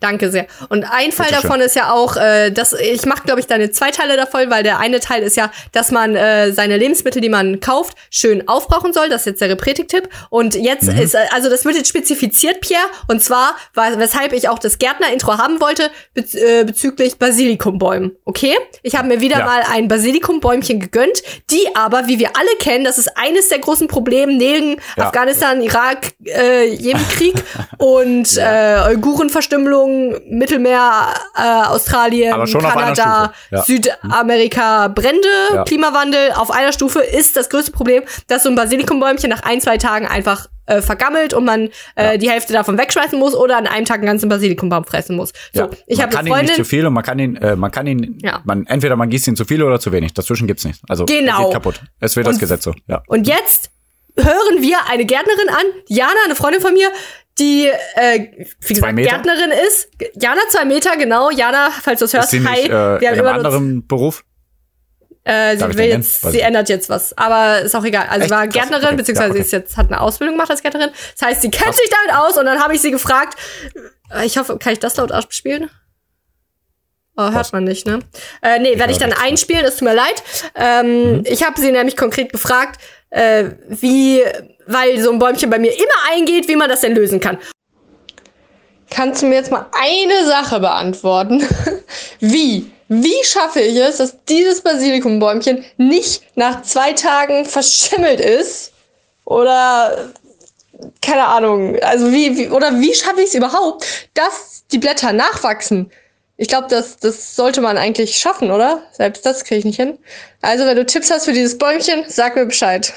Danke sehr. Und ein Fall Bitteschön. davon ist ja auch, äh, dass ich mache, glaube ich, deine zwei Teile davon, weil der eine Teil ist ja, dass man äh, seine Lebensmittel, die man kauft, schön aufbrauchen soll. Das ist jetzt der Repretik-Tipp. Und jetzt Mhm. ist, äh, also das wird jetzt spezifiziert, Pierre. Und zwar, war, weshalb ich auch das Gärtner-Intro haben wollte, bez äh, bezüglich Basilikumbäumen. Okay? Ich habe mir wieder Ja. mal ein Basilikumbäumchen gegönnt, die aber, wie wir alle kennen, das ist eines der großen Probleme neben Ja. Afghanistan, Irak, äh, Jemenkrieg und äh, Uigurenverstümmelung, Mittelmeer, äh, Australien, Kanada, ja. Südamerika, Brände, Ja. Klimawandel auf einer Stufe ist das größte Problem, dass so ein Basilikumbäumchen nach ein, zwei Tagen einfach äh, vergammelt und man äh, die Hälfte davon wegschmeißen muss oder an einem Tag einen ganzen Basilikumbaum fressen muss. So, Ja. ich man habe kann eine ihn nicht zu Freundin. viel und man kann ihn, äh, man kann ihn, Ja. man, entweder man gießt ihn zu viel oder zu wenig. Dazwischen gibt's nicht. Also, Genau. geht kaputt. Es wird das Und- Gesetz so, ja. Und jetzt hören wir eine Gärtnerin an, Jana, eine Freundin von mir, die, äh, wie gesagt? Gärtnerin ist. Jana, zwei Meter, genau. Jana, falls du es hörst, sie hi. nicht äh, wir haben in einem anderen Beruf? Äh, sie will jetzt, sie ändert jetzt was. Aber ist auch egal. Also Echt? sie war Krass. Gärtnerin, Okay. beziehungsweise Ja, okay. sie ist jetzt, hat eine Ausbildung gemacht als Gärtnerin. Das heißt, sie kennt sich damit aus und dann habe ich sie gefragt. äh, Ich hoffe, kann ich das laut abspielen? Oh, hört man nicht, ne? Äh, nee, werde ich dann einspielen, es tut mir leid. Ähm, Ich habe sie nämlich konkret gefragt, äh, wie, weil so ein Bäumchen bei mir immer eingeht, wie man das denn lösen kann. Kannst du mir jetzt mal eine Sache beantworten? Wie? Wie schaffe ich es, dass dieses Basilikumbäumchen nicht nach zwei Tagen verschimmelt ist? Oder keine Ahnung. Also wie, wie oder wie schaffe ich es überhaupt, dass die Blätter nachwachsen? Ich glaube, das, das sollte man eigentlich schaffen, oder? Selbst das kriege ich nicht hin. Also, wenn du Tipps hast für dieses Bäumchen, sag mir Bescheid.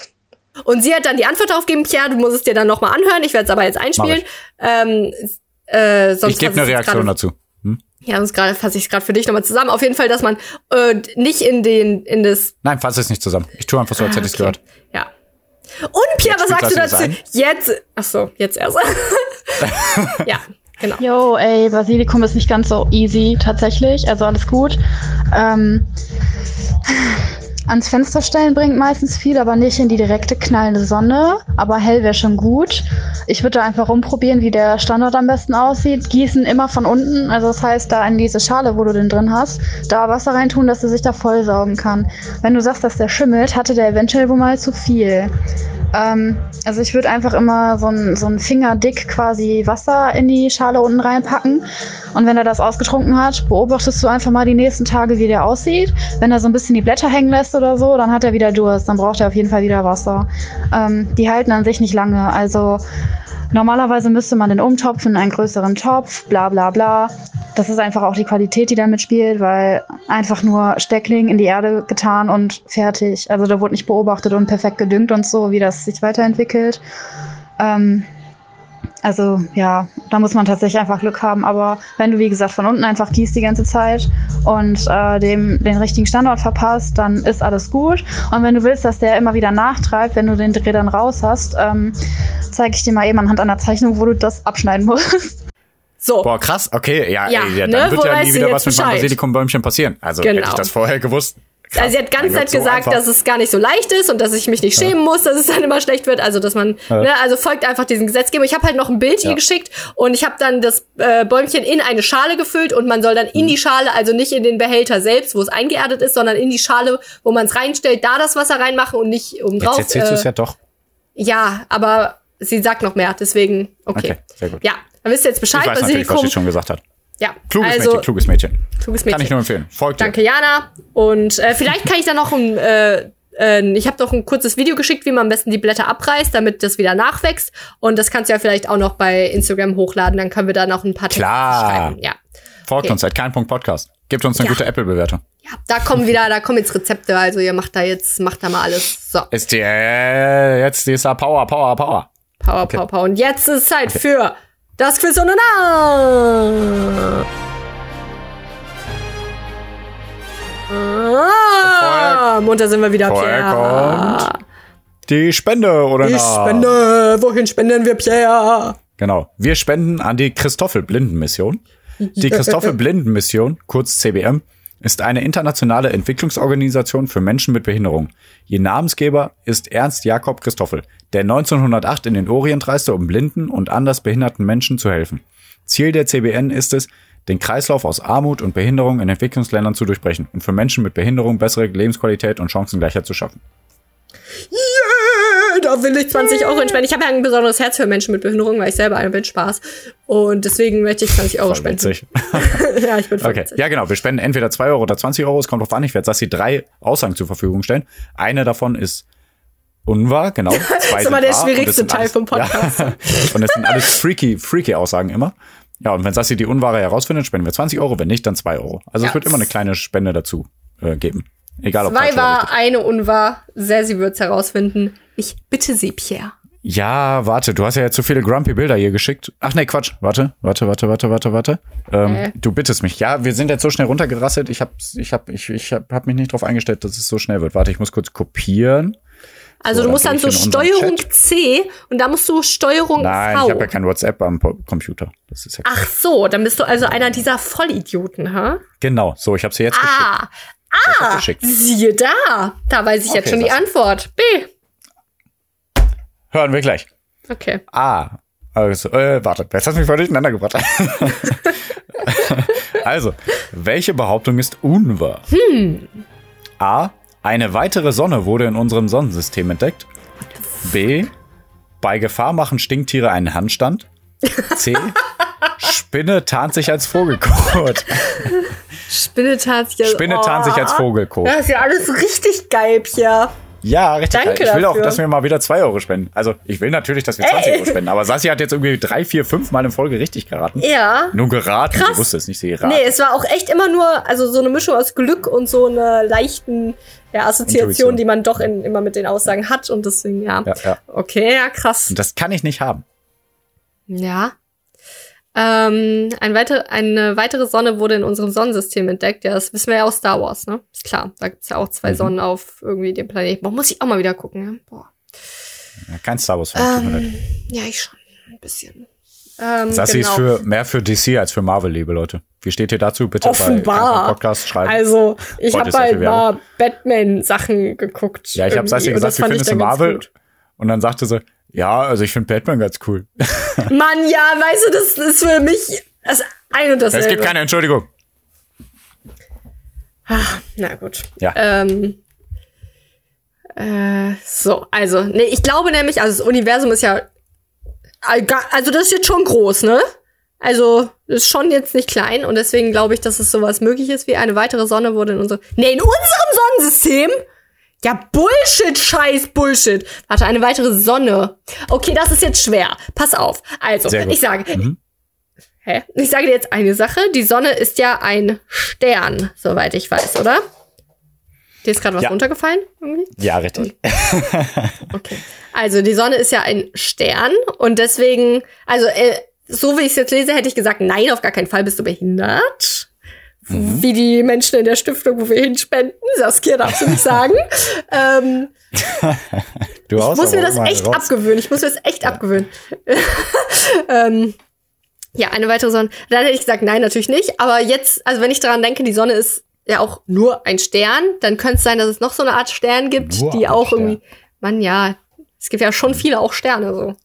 Und sie hat dann die Antwort darauf gegeben, Pierre, du musst es dir dann nochmal anhören. Ich werde es aber jetzt einspielen. Ähm, äh, sonst Ich gebe fasse eine Reaktion dazu. Hm? Ja, sonst gerade fasse ich es gerade für dich nochmal zusammen. Auf jeden Fall, dass man äh, nicht in den in das Nein, fass es nicht zusammen. Ich tue einfach so, als hätte ich es Ah, gehört. Ja. Und Pierre, Jetzt was sagst du dazu? Jetzt. Ach so, jetzt erst. ja, genau. Jo, ey, Basilikum ist nicht ganz so easy tatsächlich, also alles gut. Ähm, ans Fenster stellen bringt meistens viel, aber nicht in die direkte knallende Sonne. Aber hell wäre schon gut. Ich würde da einfach rumprobieren, wie der Standort am besten aussieht. Gießen immer von unten, also das heißt, da in diese Schale, wo du den drin hast, da Wasser reintun, dass er sich da vollsaugen kann. Wenn du sagst, dass der schimmelt, hatte der eventuell wohl mal zu viel. Ähm, also ich würde einfach immer so ein, so ein Fingerdick quasi Wasser in die Schale unten reinpacken. Und wenn er das ausgetrunken hat, beobachtest du einfach mal die nächsten Tage, wie der aussieht. Wenn er so ein bisschen die Blätter hängen lässt oder so, dann hat er wieder Durst. Dann braucht er auf jeden Fall wieder Wasser. Ähm, die halten an sich nicht lange. Also normalerweise müsste man den umtopfen in einen größeren Topf, bla bla bla. Das ist einfach auch die Qualität, die damit spielt, weil einfach nur Steckling in die Erde getan und fertig. Also da wurde nicht beobachtet und perfekt gedüngt und so, wie das sich weiterentwickelt. Ähm, also ja, da muss man tatsächlich einfach Glück haben. Aber wenn du, wie gesagt, von unten einfach gießt die ganze Zeit und äh, dem den richtigen Standort verpasst, dann ist alles gut. Und wenn du willst, dass der immer wieder nachtreibt, wenn du den Dreh dann raus hast, ähm, zeige ich dir mal eben anhand einer Zeichnung, wo du das abschneiden musst. So. Boah, krass, okay, ja, Ja, ey, ja ne, dann wird wo ja nie wieder was mit meinem? Basilikumbäumchen passieren. Also hätte Genau. ich das vorher gewusst. Krass. Also sie hat ganz Zeit so gesagt, einfach. dass es gar nicht so leicht ist und dass ich mich nicht schämen muss, dass es dann immer schlecht wird. Also dass man, ne, also folgt einfach diesem Gesetzgebung. Ich habe halt noch ein Bild Ja. ihr geschickt und ich habe dann das äh, Bäumchen in eine Schale gefüllt und man soll dann Mhm. in die Schale, also nicht in den Behälter selbst, wo es eingeerdet ist, sondern in die Schale, wo man es reinstellt, da das Wasser reinmachen und nicht oben Jetzt drauf. erzählst du es äh, ja doch. ja, aber sie sagt noch mehr, deswegen okay. Okay, sehr gut. Ja, dann wisst ihr jetzt Ich Bescheid, weiß natürlich, was sie schon gesagt hat. Ja, Kluges also Mädchen, kluges Mädchen. kluges Mädchen. Kann ich nur empfehlen. Folgt Danke, Jana. Und äh, vielleicht kann ich da noch ein, äh, äh, ich habe noch ein kurzes Video geschickt, wie man am besten die Blätter abreißt, damit das wieder nachwächst. Und das kannst du ja vielleicht auch noch bei Instagram hochladen, dann können wir da noch ein paar Klar. schreiben. Ja. dir. Folgt okay. uns seit kein Punkt Podcast. Gebt uns eine Ja. gute Apple-Bewertung. ja, da kommen wieder, da kommen jetzt Rezepte, also ihr macht da jetzt, macht da mal alles. So, Ist die, äh, jetzt dieser Power, Power, Power. Power, Power, Power. Und jetzt ist Zeit für das Quiz und na. Ah, munter sind wir wieder, Pierre. Die Spende, oder? Die na? Spende. Wohin spenden wir, Pierre? Genau. Wir spenden an die Christoffel-Blinden-Mission. Die Christoffel-Blinden-Mission, kurz CBM, ist eine internationale Entwicklungsorganisation für Menschen mit Behinderung. Ihr Namensgeber ist Ernst Jakob Christoffel, der 1908 in den Orient reiste, um blinden und anders behinderten Menschen zu helfen. Ziel der CBN ist es, den Kreislauf aus Armut und Behinderung in Entwicklungsländern zu durchbrechen und für Menschen mit Behinderung bessere Lebensqualität und Chancengleichheit zu schaffen. Da will ich 20 Euro spenden. Ich habe ja ein besonderes Herz für Menschen mit Behinderung, weil ich selber eine bin. Spaß. Und deswegen möchte ich 20 Euro spenden. ja, ich bin voll Okay, witzig. ja genau. Wir spenden entweder 2 Euro oder 20 Euro. Es kommt drauf an. Ich werde Sassi drei Aussagen zur Verfügung stellen. Eine davon ist unwahr, genau. Zwei ist immer der schwierigste das Teil alles- vom Podcast. Ja. Und das sind alles freaky, freaky Aussagen immer. Ja, und wenn Sassi die Unwahre herausfindet, spenden wir 20 Euro. Wenn nicht, dann 2 Euro. Also Ja. es wird immer eine kleine Spende dazu äh, geben. Egal ob Zwei war, eine unwahr. Sehr, sie wird's herausfinden. Ich bitte Sie, Pierre. Ja, warte, du hast ja jetzt so viele grumpy Bilder hier geschickt. Ach nee, Quatsch. Warte, warte, warte, warte, warte, warte. Ähm, Äh. Du bittest mich. Ja, wir sind jetzt so schnell runtergerasselt. Ich hab, ich hab, ich, ich hab, hab mich nicht darauf eingestellt, dass es so schnell wird. Warte, ich muss kurz kopieren. Also So, du musst dann so Steuerung. C und da musst du Steuerung Nein, V. ich habe ja kein WhatsApp am Computer. Das ist ja Ach so, dann bist du also einer dieser Vollidioten, ha? genau. So, ich habe sie jetzt Ah, geschickt. ah, siehe da. Da weiß ich jetzt Okay, schon die Antwort. B. Hören wir gleich. Okay. A. Also, äh, warte, jetzt hast du mich voll durcheinander gebracht. also, welche Behauptung ist unwahr? Hm. A. Eine weitere Sonne wurde in unserem Sonnensystem entdeckt. B. Bei Gefahr machen Stinktiere einen Handstand. C. Spinne tarnt sich als Vogelkot. Spinne tarnt sich als, Spinne tarnt sich als Vogelkot. Das ist ja alles richtig geil, Pierre. Ja, richtig. Danke geil. Ich will auch, dafür. dass wir mal wieder 2 Euro spenden. Also, ich will natürlich, dass wir 20 Euro spenden. Aber Sassi hat jetzt irgendwie drei, vier, fünf Mal in Folge richtig geraten. Ja. Nur geraten. Krass. Ich wusste es nicht, sie geraten. Nee, es war auch echt immer nur, also so eine Mischung aus Glück und so einer leichten ja, Assoziation, Intuition. die man doch in, immer mit den Aussagen hat und deswegen, ja. Ja, ja. Okay, ja, krass. Und das kann ich nicht haben. Ja. Ähm, ein weiter, eine weitere Sonne wurde in unserem Sonnensystem entdeckt. Ja, das wissen wir ja aus Star Wars, ne? Ist klar. Da gibt's ja auch zwei Mhm. Sonnen auf irgendwie dem Planeten. Boah, muss ich auch mal wieder gucken, ja? Boah. Ja, kein Star Wars-Fan. Ähm, ja, ich schon. Ein bisschen. Ähm, Sassi genau. ist für, mehr für DC als für Marvel, liebe Leute. Wie steht ihr dazu? Bitte bei Offenbar. Kampf- Podcast schreiben. Also, ich habe halt mal Batman-Sachen geguckt. ja, ich habe Sassi gesagt, wie findest du Marvel? Und dann sagte sie, ja, also ich finde Batman ganz cool. Mann, ja, weißt du, das ist für mich das ein und dasselbe. Es gibt keine Entschuldigung. Na gut. Ja. Ähm, äh, so, also, nee, ich glaube nämlich, also das Universum ist ja, also das ist jetzt schon groß, ne? Also, das ist schon jetzt nicht klein und deswegen glaube ich, dass es sowas möglich ist wie eine weitere Sonne wurde in unserem, nee, in unserem Sonnensystem? Ja, Bullshit, scheiß Bullshit. Warte, eine weitere Sonne. Okay, das ist jetzt schwer. Pass auf. Also, ich sage, Mhm. hä? Ich sage dir jetzt eine Sache. Die Sonne ist ja ein Stern, soweit ich weiß, oder? Dir ist gerade was Ja. runtergefallen? Irgendwie? Ja, richtig. Okay. Also die Sonne ist ja ein Stern und deswegen, also äh, so wie ich es jetzt lese, hätte ich gesagt, nein, auf gar keinen Fall bist du behindert. Mhm. Wie die Menschen in der Stiftung, wo wir hinspenden. Saskia darfst du nicht sagen. ähm, Du ich muss mir das echt abgewöhnen. Ich muss mir das echt abgewöhnen. ähm, Ja, eine weitere Sonne. Dann hätte ich gesagt, nein, natürlich nicht. Aber jetzt, also wenn ich daran denke, die Sonne ist ja auch nur ein Stern, dann könnte es sein, dass es noch so eine Art Stern gibt, Nur die auch Stern. irgendwie, man, ja, es gibt ja schon viele auch Sterne so.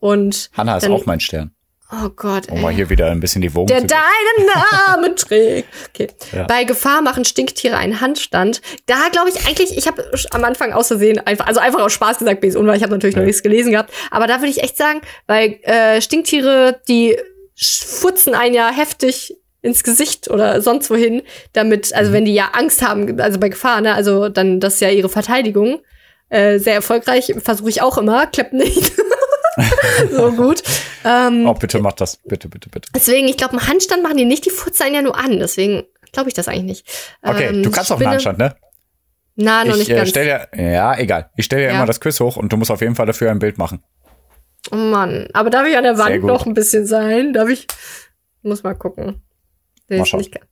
Und Hanna ist auch mein Stern. Oh Gott, Um ey. mal hier wieder ein bisschen die Wogen Der deinen Namen trägt. Okay. Ja. Bei Gefahr machen Stinktiere einen Handstand. Da glaube ich eigentlich, ich habe am Anfang aus Versehen einfach, also einfach aus Spaß gesagt, bis unwahr, ich habe natürlich noch Ja. nichts gelesen gehabt. Aber da würde ich echt sagen, weil äh, Stinktiere, die sch- furzen einen ja heftig ins Gesicht oder sonst wohin, damit, also Mhm. wenn die ja Angst haben, also bei Gefahr, ne, also dann das ist ja ihre Verteidigung. Äh, sehr erfolgreich, versuche ich auch immer, klappt nicht. so gut. Ähm, Oh, bitte mach das. Bitte, bitte, bitte. Deswegen, ich glaube, einen Handstand machen die nicht, die furzen einen ja nur an. Deswegen glaube ich das eigentlich nicht. Okay, Ähm, du kannst auch einen Handstand, ne? Na, noch Ich nicht äh, ganz. stell dir, ja, egal. Ich stelle dir Ja. immer das Quiz hoch und du musst auf jeden Fall dafür ein Bild machen. Oh Mann. Aber darf ich an der Wand noch ein bisschen sein? Darf ich? Muss mal gucken. Mal schauen. nicht ge-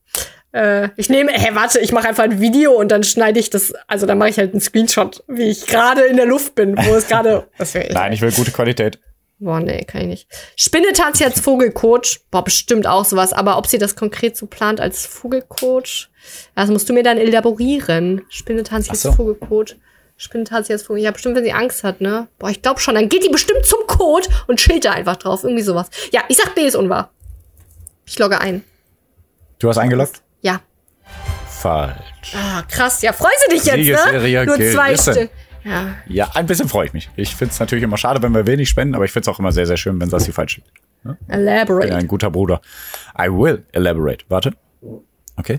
äh, ich nehme, hä, warte, ich mache einfach ein Video und dann schneide ich das, also dann mache ich halt einen Screenshot, wie ich gerade in der Luft bin, wo es gerade. Nein, ich will gute Qualität. Boah, nee, kann ich nicht. Spinne tanzt sie als Vogelcoach. Boah, bestimmt auch sowas. Aber ob sie das konkret so plant als Vogelcoach, das musst du mir dann elaborieren. Spinne tanzt sie Ach als so. Vogelcoach. Spinne tanzt sie als Vogel. Ja, bestimmt, wenn sie Angst hat, ne? Boah, ich glaube schon. Dann geht die bestimmt zum Code und chillt da einfach drauf. Irgendwie sowas. Ja, ich sag B ist unwahr. Ich logge ein. Du hast eingeloggt? Ja. Falsch. Ah, krass. Ja, freu sie dich jetzt, ne? Nur zwei. Stück. Ja. Ja, ein bisschen freue ich mich. Ich finde es natürlich immer schade, wenn wir wenig spenden, aber ich finde es auch immer sehr, sehr schön, wenn Sassi falsch liegt. Ich bin Elaborate. ein guter Bruder. I will elaborate. Warte. Okay.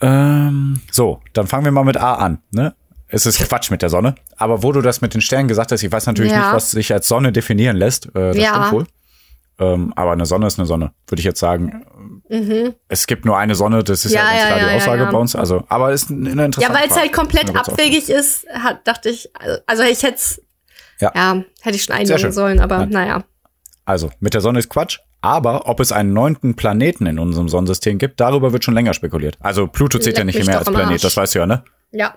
Ähm, so, dann fangen wir mal mit A an. Ne? Es ist Quatsch mit der Sonne. Aber wo du das mit den Sternen gesagt hast, ich weiß natürlich Ja. nicht, was sich als Sonne definieren lässt. Äh, das Ja. stimmt wohl. Ähm, aber eine Sonne ist eine Sonne, würde ich jetzt sagen. Es gibt nur eine Sonne, das ist Mhm. Ja, ja, ganz ja, klar ja, die ja, Aussage ja. bei uns. Also, aber ist eine Ja, interessante weil es halt komplett abwegig ist, hat, dachte ich, also ich hätte Ja. ja, hätte ich schon einloggen sollen, aber Nein. naja. Also, mit der Sonne ist Quatsch. Aber ob es einen neunten Planeten in unserem Sonnensystem gibt, darüber wird schon länger spekuliert. Also Pluto zählt ja nicht mehr als Planet, Arsch. das weißt du ja, ne? Ja.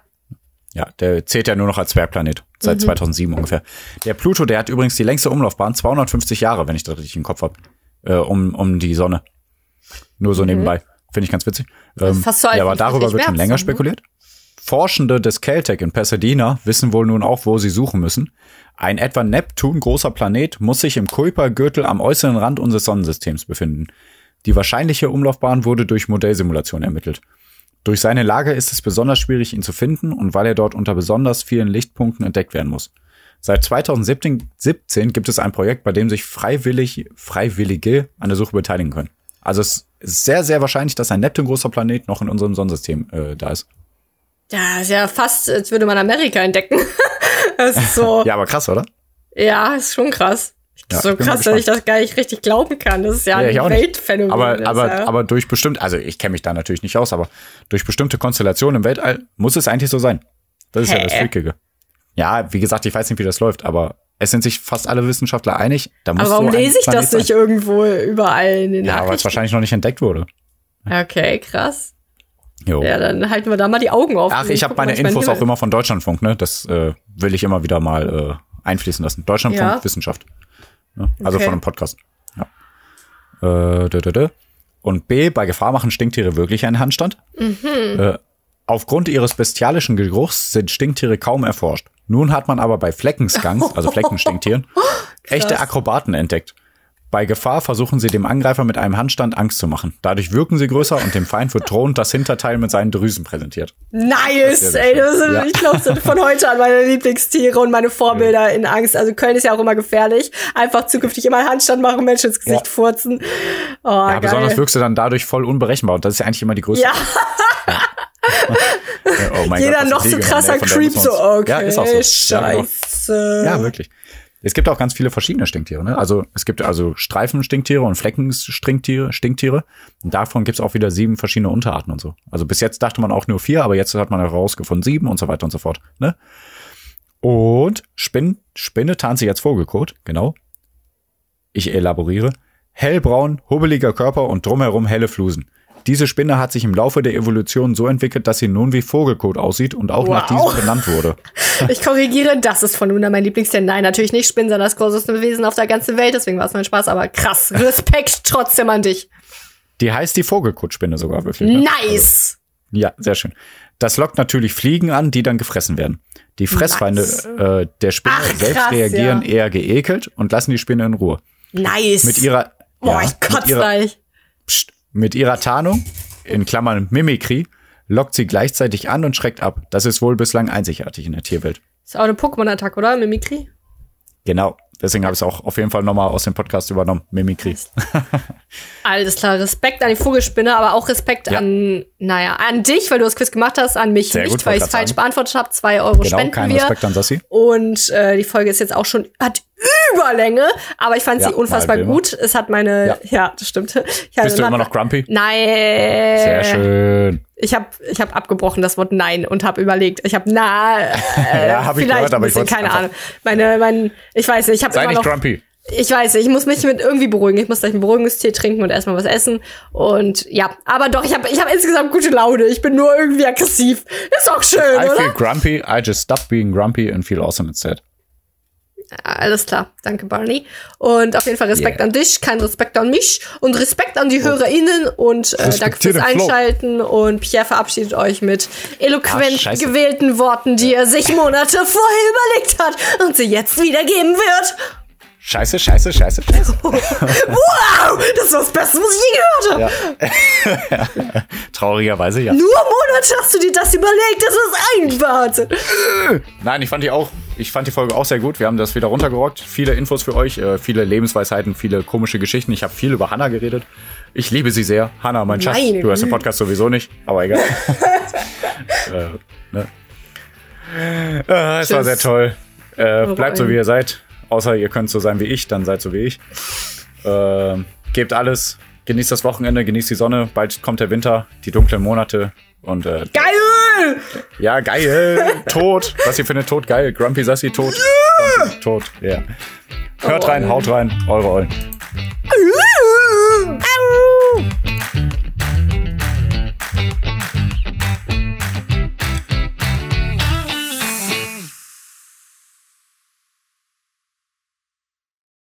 Ja, der zählt ja nur noch als Zwergplanet. Seit Mhm. 2007 ungefähr. Der Pluto, der hat übrigens die längste Umlaufbahn, 250 Jahre, wenn ich das richtig im Kopf habe, äh, um, um die Sonne. Nur so nebenbei. Finde ich ganz witzig. Mhm. Ähm, alt ja, aber darüber wird schon länger ne? spekuliert. Forschende des Caltech in Pasadena wissen wohl nun auch, wo sie suchen müssen. Ein etwa Neptun großer Planet muss sich im Kuipergürtel am äußeren Rand unseres Sonnensystems befinden. Die wahrscheinliche Umlaufbahn wurde durch Modellsimulation ermittelt. Durch seine Lage ist es besonders schwierig, ihn zu finden und weil er dort unter besonders vielen Lichtpunkten entdeckt werden muss. Seit 2017 17 gibt es ein Projekt, bei dem sich freiwillig, Freiwillige an der Suche beteiligen können. Also es ist sehr, sehr wahrscheinlich, dass ein Neptun großer Planet noch in unserem Sonnensystem äh, da ist. Ja, ist ja fast, als würde man Amerika entdecken. das ist so, Ja, aber krass, oder? ja, ist schon krass. Ja, so ich bin mal krass, dass ich das gar nicht richtig glauben kann. Das ist ja, Ja, ein. Weltphänomen. Aber, das, aber, ja. aber durch bestimmt, also ich kenne mich da natürlich nicht aus, aber durch bestimmte Konstellationen im Weltall muss es eigentlich so sein. Das ist ja das Hä? Freakige. Ja, wie gesagt, ich weiß nicht, wie das läuft, aber es sind sich fast alle Wissenschaftler einig, da muss aber warum so lese ich Planet das nicht sein. irgendwo überall in den Ja, weil es wahrscheinlich noch nicht entdeckt wurde. Okay, krass. Jo. Ja, dann halten wir da mal die Augen auf. Ach, ich habe meine Infos auch immer von Deutschlandfunk, ne? Das äh, will ich immer wieder mal äh, einfließen lassen. Deutschlandfunk, Ja. Wissenschaft. Ne? Also Okay. von einem Podcast. Ja. Äh, dö, dö, dö. Und B, bei Gefahr machen Stinktiere wirklich einen Handstand. Mhm. Äh, aufgrund ihres bestialischen Geruchs sind Stinktiere kaum erforscht. Nun hat man aber bei Fleckenskunks, also Fleckenstinktieren, echte Akrobaten entdeckt. Bei Gefahr versuchen sie dem Angreifer mit einem Handstand Angst zu machen. Dadurch wirken sie größer und dem Feind wird drohend das Hinterteil mit seinen Drüsen präsentiert. Nice, sehr ey, das sind, Ja. ich glaube, sind von heute an meine Lieblingstiere und meine Vorbilder in Angst. Also Köln ist ja auch immer gefährlich. Einfach zukünftig immer einen Handstand machen, Menschen ins Gesicht Ja. furzen. Oh, Ja, geil. besonders wirkst du dann dadurch voll unberechenbar und das ist ja eigentlich immer die größte. Ja, Oh mein jeder was noch so krasser Creep, so, okay, Ja, ist auch so. Ja, genau. scheiße. Ja, wirklich. Es gibt auch ganz viele verschiedene Stinktiere. Ne? Also es gibt also Streifenstinktiere und Fleckenstinktiere, Stinktiere. Und davon gibt es auch wieder sieben verschiedene Unterarten und so. Also bis jetzt dachte man auch nur vier, aber jetzt hat man herausgefunden sieben und so weiter und so fort. Ne? Und Spinn, Spinne tarnt sich als Vogelkot, genau. Ich elaboriere. Hellbraun, hubbeliger Körper und drumherum helle Flusen. Diese Spinne hat sich im Laufe der Evolution so entwickelt, dass sie nun wie Vogelkot aussieht und auch nach Wow. diesem benannt wurde. Ich korrigiere, das ist von nun an mein Lieblingstier. Nein, natürlich nicht. Spinnen sind das größte Wesen auf der ganzen Welt, deswegen war es mein Spaß, aber krass. Respekt trotzdem an dich. Die heißt die Vogelkotspinne sogar wirklich. Ne? Nice! Ja, sehr schön. Das lockt natürlich Fliegen an, die dann gefressen werden. Die Fressfeinde Nice. äh, der Spinne Ach, selbst krass, reagieren ja. eher geekelt und lassen die Spinne in Ruhe. Nice! Mit ihrer, Boah, ja, ich kotze gleich. Psst, mit ihrer Tarnung, in Klammern Mimikry, lockt sie gleichzeitig an und schreckt ab. Das ist wohl bislang einzigartig in der Tierwelt. Ist auch eine Pokémon-Attacke, oder? Mimikry? Genau. Deswegen habe ich es auch auf jeden Fall nochmal aus dem Podcast übernommen. Mimikry. Alles klar, Respekt an die Vogelspinne, aber auch Respekt Ja. an, naja, an dich, weil du das Quiz gemacht hast, an mich Sehr nicht, gut, weil ich grad falsch sagen. beantwortet habe. Zwei Euro Genau, spenden kein wir. Respekt an Sassi. Und äh, die Folge ist jetzt auch schon, hat Überlänge, aber ich fand Ja, sie unfassbar gut. Es hat meine, ja, Ja. das stimmt. Bist du immer noch grumpy? Nein. Sehr schön. Ich habe ich hab abgebrochen das Wort Nein und habe überlegt. Ich habe na, äh, Ja, hab ich vielleicht gehört, aber ich bisschen, keine Ahnung. Meine, mein, ich weiß nicht, ich habe Sei immer nicht grumpy. ich weiß ich muss mich mit irgendwie beruhigen. Ich muss gleich einen Beruhigungstee trinken und erstmal was essen. Und ja, aber doch, ich habe ich hab insgesamt gute Laune. Ich bin nur irgendwie aggressiv. Ist doch schön, I feel oder? grumpy, I just stop being grumpy and feel awesome instead. Alles klar, danke Barney. Und auf jeden Fall Respekt Yeah. an dich, kein Respekt an mich und Respekt an die HörerInnen und äh, danke fürs Flow. Einschalten und Pierre verabschiedet euch mit eloquent Ah, gewählten Worten, die er sich Monate vorher überlegt hat und sie jetzt wiedergeben wird. Scheiße, scheiße, scheiße, scheiße. Wow, das ist das Beste, was ich je gehört habe. Traurigerweise ja. Nur Monate hast du dir das überlegt, das ist eigentlich Wahnsinn. Nein, ich fand die auch, ich fand die Folge auch sehr gut. Wir haben das wieder runtergerockt. Viele Infos für euch, äh, viele Lebensweisheiten, viele komische Geschichten. Ich habe viel über Hannah geredet. Ich liebe sie sehr. Hannah, mein Schatz. Du hörst den Podcast sowieso nicht, aber egal. äh, ne? äh, es war sehr toll. Äh, bleibt so, wie ihr seid. Außer ihr könnt so sein wie ich, dann seid so wie ich. Äh, gebt alles. Genießt das Wochenende, genießt die Sonne. Bald kommt der Winter, die dunklen Monate. Und, äh, geil! Ja, geil! tot! Was ihr findet, tot, geil. Grumpy Sassy, tot. Yeah! Grumpy, tot, ja. Yeah. Hört rein, oh. haut rein, eure Eulen.